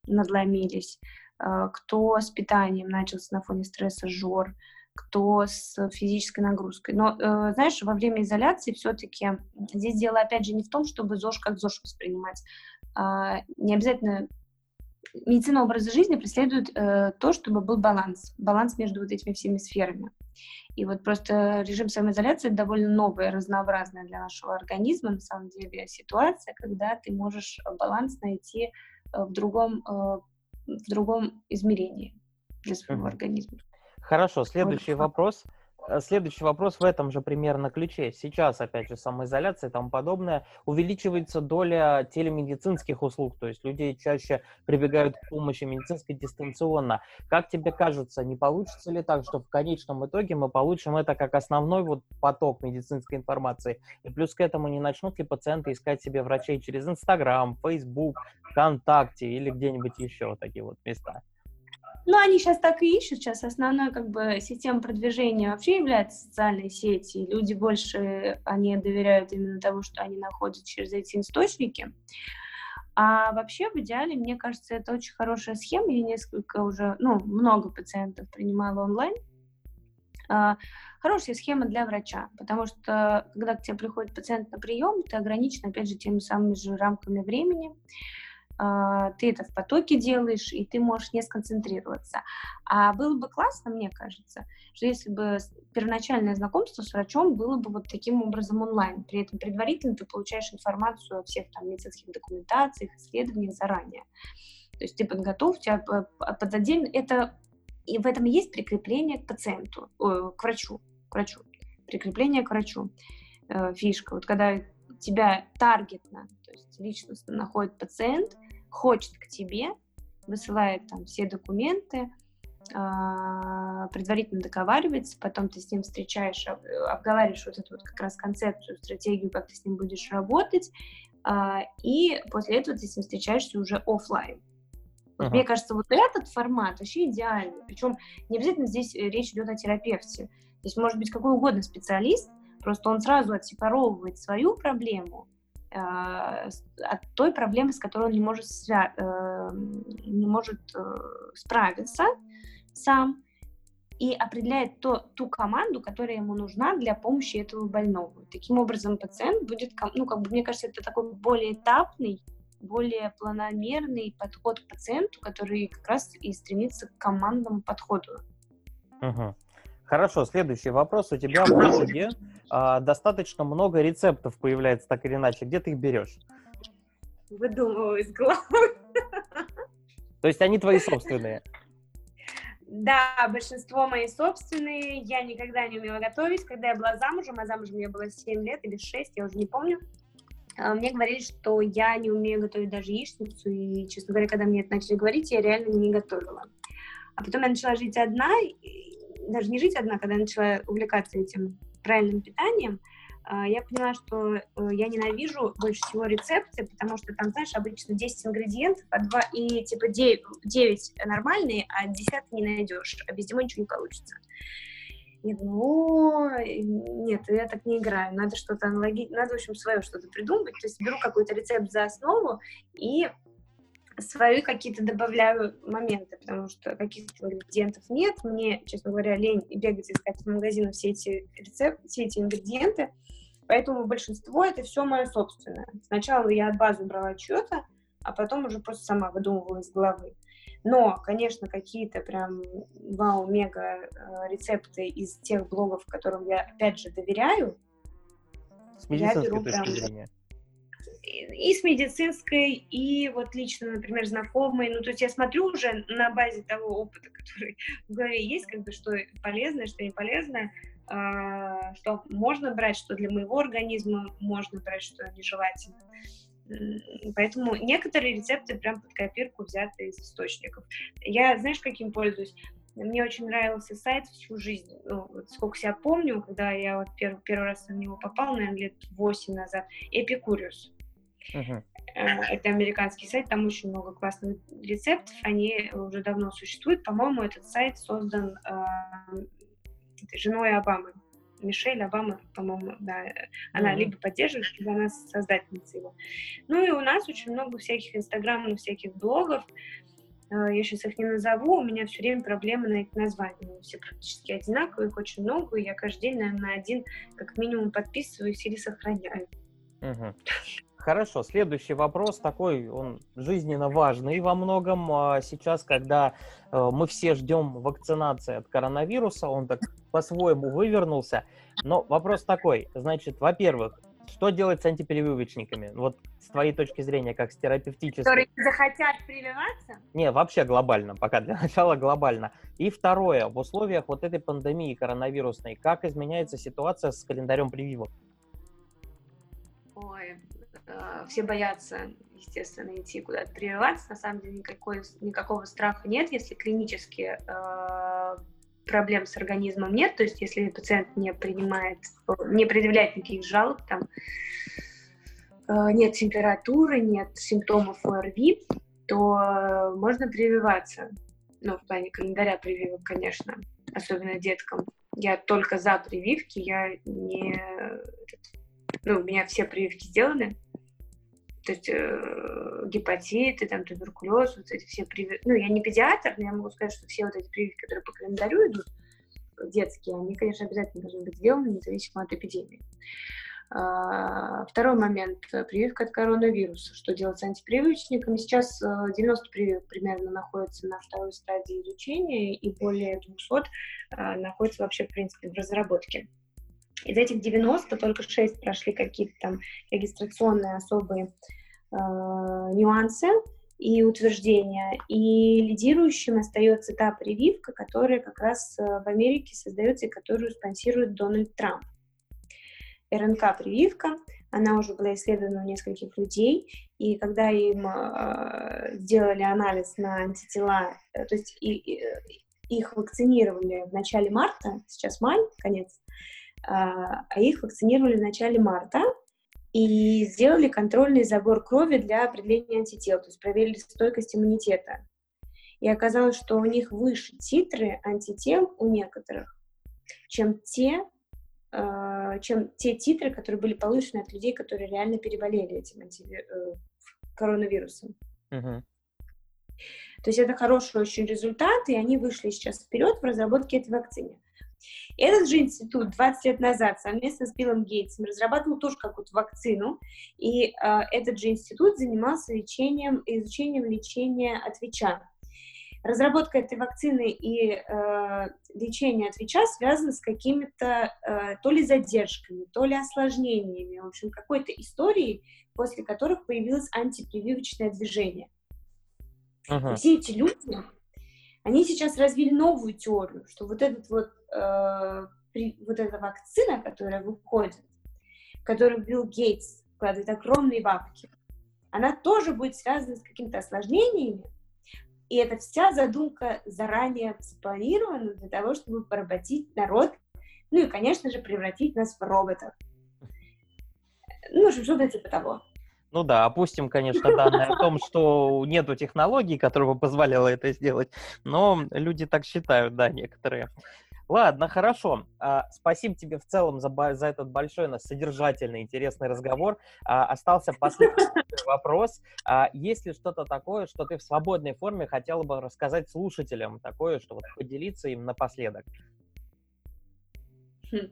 надломились. Кто с питанием начался на фоне стресса, жор, кто с физической нагрузкой. Но, э, знаешь, во время изоляции все-таки здесь дело, опять же, не в том, чтобы ЗОЖ как ЗОЖ воспринимать. А, не обязательно медицина образа жизни преследует э, то, чтобы был баланс, баланс между вот этими всеми сферами. И вот просто режим самоизоляции довольно новая, разнообразная для нашего организма, на самом деле, ситуация, когда ты можешь баланс найти э, в другом, э, в другом измерении для своего организма. Хорошо, следующий вопрос. Э, следующий вопрос в этом же примерно ключе. Сейчас, опять же, самоизоляция и тому подобное, увеличивается доля телемедицинских услуг, то есть люди чаще прибегают к помощи медицинской дистанционно. Как тебе кажется, не получится ли так, что в конечном итоге мы получим это как основной вот поток медицинской информации, и плюс к этому не начнут ли пациенты искать себе врачей через Инстаграм, Фейсбук, ВКонтакте или где-нибудь еще такие вот места? Ну, они сейчас так и ищут. Сейчас основной как бы система продвижения вообще является социальные сети. Люди больше, они доверяют именно тому, что они находят через эти источники. А вообще, в идеале, мне кажется, это очень хорошая схема. Я несколько уже, ну, много пациентов принимала онлайн. А, хорошая схема для врача, потому что, когда к тебе приходит пациент на прием, ты ограничен, опять же, теми самыми же рамками времени. А, ты это в потоке делаешь, и ты можешь не сконцентрироваться. А было бы классно, мне кажется, что если бы первоначальное знакомство с врачом было бы вот таким образом онлайн. При этом предварительно ты получаешь информацию о всех там медицинских документациях, исследованиях заранее. То есть ты подготов, тебя под отдельно... Это... И в этом есть прикрепление к пациенту, к врачу, к врачу. Прикрепление к врачу. Э, фишка. Вот когда тебя таргетно, то есть личностно находит пациент, хочет к тебе, высылает там все документы, а, предварительно договаривается, потом ты с ним встречаешь, обговариваешь вот эту вот как раз концепцию, стратегию, как ты с ним будешь работать, а, и после этого ты с ним встречаешься уже офлайн. Вот uh-huh. Мне кажется, вот этот формат вообще идеальный. Причем не обязательно здесь э, речь идет о терапевте. Здесь может быть какой угодно специалист, просто он сразу отсепаровывает свою проблему а, от той проблемы, с которой он не может, свя- э, не может э, справиться сам, и определяет то, ту команду, которая ему нужна для помощи этого больного. Таким образом, пациент будет, ну, как бы, мне кажется, это такой более этапный, более планомерный подход к пациенту, который как раз и стремится к командному подходу. Угу. Хорошо, следующий вопрос. У тебя в блоге а, достаточно много рецептов появляется так или иначе. Где ты их берешь? Выдумываю из головы. То есть они твои собственные? Да, большинство мои собственные. Я никогда не умела готовить. Когда я была замужем, а замужем я была 7 лет или 6, я уже не помню, а, мне говорили, что я не умею готовить даже яичницу, и, честно говоря, когда мне это начали говорить, я реально не готовила. А потом я начала жить одна, даже не жить одна, когда я начала увлекаться этим правильным питанием, а, я поняла, что э, я ненавижу больше всего рецепты, потому что там, знаешь, обычно 10 ингредиентов, а 2, и типа 9, 9 нормальные, а 10 не найдешь, а без него ничего не получится. Я думаю, нет, я так не играю, надо что-то аналогичное, надо, в общем, свое что-то придумать, то есть беру какой-то рецепт за основу и свои какие-то добавляю моменты, потому что каких-то ингредиентов нет. Мне, честно говоря, лень бегать искать в магазинах все эти рецепты, все эти ингредиенты. Поэтому большинство это все мое собственное. Сначала я от базы брала что-то, а потом уже просто сама выдумывала из головы. Но, конечно, какие-то прям вау-мега э, рецепты из тех блогов, которым я, опять же, доверяю, с я беру прям... Зрения и с медицинской, и вот лично, например, знакомые. Ну, то есть я смотрю уже на базе того опыта, который в голове есть, как бы, что полезное, что не полезное, э, что можно брать, что для моего организма можно брать, что нежелательно. Поэтому некоторые рецепты прям под копирку взяты из источников. Я, знаешь, каким пользуюсь? Мне очень нравился сайт всю жизнь. Ну, вот сколько себя помню, когда я вот первый, первый раз на него попал, наверное, лет 8 назад. Эпикуриус. Uh-huh. Это американский сайт, там очень много классных рецептов, они уже давно существуют. По-моему, этот сайт создан э, женой Обамы. Мишель Обама, по-моему, да, она mm-hmm. либо поддерживает, либо она создательница его. Ну и у нас очень много всяких инстаграмов, всяких блогов. Э, я сейчас их не назову, у меня все время проблемы на их названия. Все практически одинаковые, их очень много, и я каждый день, наверное, на один как минимум подписываюсь или сохраняю. Угу. Хорошо, следующий вопрос такой, он жизненно важный во многом. А сейчас, когда э, мы все ждем вакцинации от коронавируса, он так по-своему вывернулся. Но вопрос такой, значит, во-первых, что делать с антипрививочниками? Вот с твоей точки зрения, как с терапевтической. Которые захотят прививаться? Не, вообще глобально, пока для начала глобально. И второе, в условиях вот этой пандемии коронавирусной, как изменяется ситуация с календарем прививок? Ой, все боятся, естественно, идти куда-то прививаться. На самом деле никакой, никакого страха нет, если клинически э, проблем с организмом нет. То есть если пациент не принимает, не предъявляет никаких жалоб, там э, нет температуры, нет симптомов ОРВИ, то можно прививаться. Ну, в плане календаря прививок, конечно, особенно деткам. Я только за прививки, я не ну, у меня все прививки сделаны, есть э, гепатиты, там, туберкулез, вот эти все прививки. Ну, я не педиатр, но я могу сказать, что все вот эти прививки, которые по календарю идут, детские, они, конечно, обязательно должны быть сделаны, независимо от эпидемии. А, второй момент – прививка от коронавируса. Что делать с антипрививочниками? Сейчас 90 э, прививок примерно находятся на второй стадии изучения, и более 200 а, находятся вообще, в принципе, в разработке. Из этих 90 только 6 прошли какие-то там регистрационные особые э, нюансы и утверждения. И лидирующим остается та прививка, которая как раз э, в Америке создается и которую спонсирует Дональд Трамп. РНК-прививка, она уже была исследована у нескольких людей, и когда им э, сделали анализ на антитела, э, то есть и, и, их вакцинировали в начале марта, сейчас май, конец, а, а их вакцинировали в начале марта и сделали контрольный забор крови для определения антител, то есть проверили стойкость иммунитета. И оказалось, что у них выше титры антител у некоторых, чем те, а, чем те титры, которые были получены от людей, которые реально переболели этим. Э, коронавирусом. Uh-huh. То есть это хороший очень результат, и они вышли сейчас вперед в разработке этой вакцины. Этот же институт 20 лет назад совместно с Биллом Гейтсом разрабатывал тоже какую-то вакцину, и э, этот же институт занимался лечением, изучением лечения от ВИЧа. Разработка этой вакцины и э, лечение от ВИЧа связаны с какими-то э, то ли задержками, то ли осложнениями, в общем, какой-то историей, после которых появилось антипрививочное движение. Uh-huh. И все эти люди, они сейчас развили новую теорию, что вот этот вот э, при, вот эта вакцина, которая выходит, которую Билл Гейтс вкладывает огромные бабки, она тоже будет связана с какими-то осложнениями, и эта вся задумка заранее спланирована для того, чтобы поработить народ, ну и, конечно же, превратить нас в роботов. Ну, что-то типа того. Ну да, опустим, конечно, данные о том, что нету технологий, которые бы позволяла это сделать, но люди так считают, да, некоторые. Ладно, хорошо. А, спасибо тебе в целом за, за этот большой, нас содержательный, интересный разговор. А, остался последний вопрос. А, есть ли что-то такое, что ты в свободной форме хотела бы рассказать слушателям, такое, что вот поделиться им напоследок? Хм.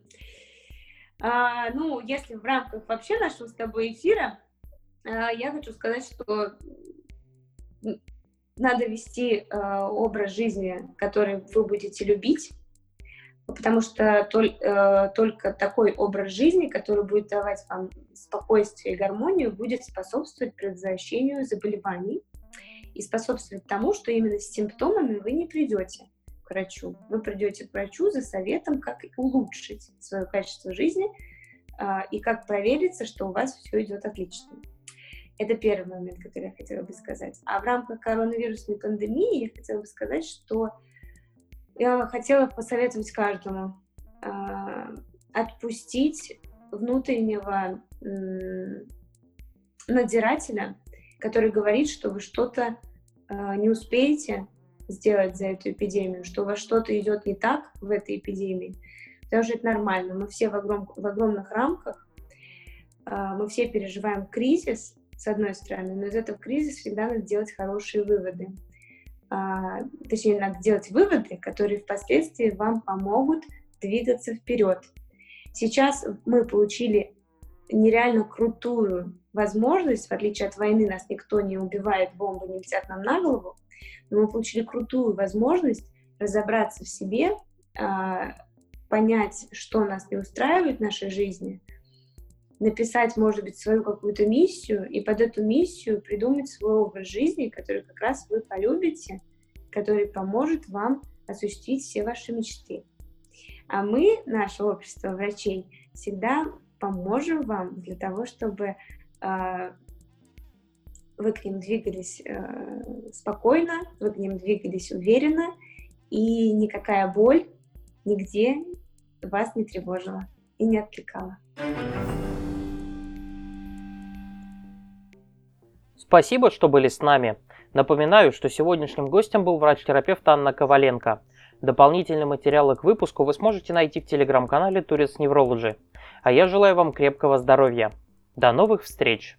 А, ну, если в рамках вообще нашего с тобой эфира, я хочу сказать, что надо вести а, образ жизни, который вы будете любить, потому что э, только такой образ жизни, который будет давать вам спокойствие и гармонию, будет способствовать предотвращению заболеваний и способствовать тому, что именно с симптомами вы не придете к врачу. Вы придете к врачу за советом, как улучшить свое качество жизни а, и как провериться, что у вас все идет отлично. Это первый момент, который я хотела бы сказать. А в рамках коронавирусной пандемии я хотела бы сказать, что я хотела посоветовать каждому э, отпустить внутреннего э, надзирателя, который говорит, что вы что-то э, не успеете сделать за эту эпидемию, что у вас что-то идет не так в этой эпидемии, потому что это нормально. Мы все в, огром, в огромных рамках, э, мы все переживаем кризис, с одной стороны, но из этого кризиса всегда надо делать хорошие выводы. А, точнее, надо делать выводы, которые впоследствии вам помогут двигаться вперед. Сейчас мы получили нереально крутую возможность, в отличие от войны, нас никто не убивает, бомбы не летят нам на голову, но мы получили крутую возможность разобраться в себе, а, понять, что нас не устраивает в нашей жизни, написать, может быть, свою какую-то миссию и под эту миссию придумать свой образ жизни, который как раз вы полюбите, который поможет вам осуществить все ваши мечты. А мы, наше общество врачей, всегда поможем вам для того, чтобы э, вы к ним двигались э, спокойно, вы к ним двигались уверенно, и никакая боль нигде вас не тревожила и не отвлекала. Спасибо, что были с нами. Напоминаю, что сегодняшним гостем был врач-терапевт Анна Коваленко. Дополнительные материалы к выпуску вы сможете найти в телеграм-канале Турец Неврологи. А я желаю вам крепкого здоровья. До новых встреч!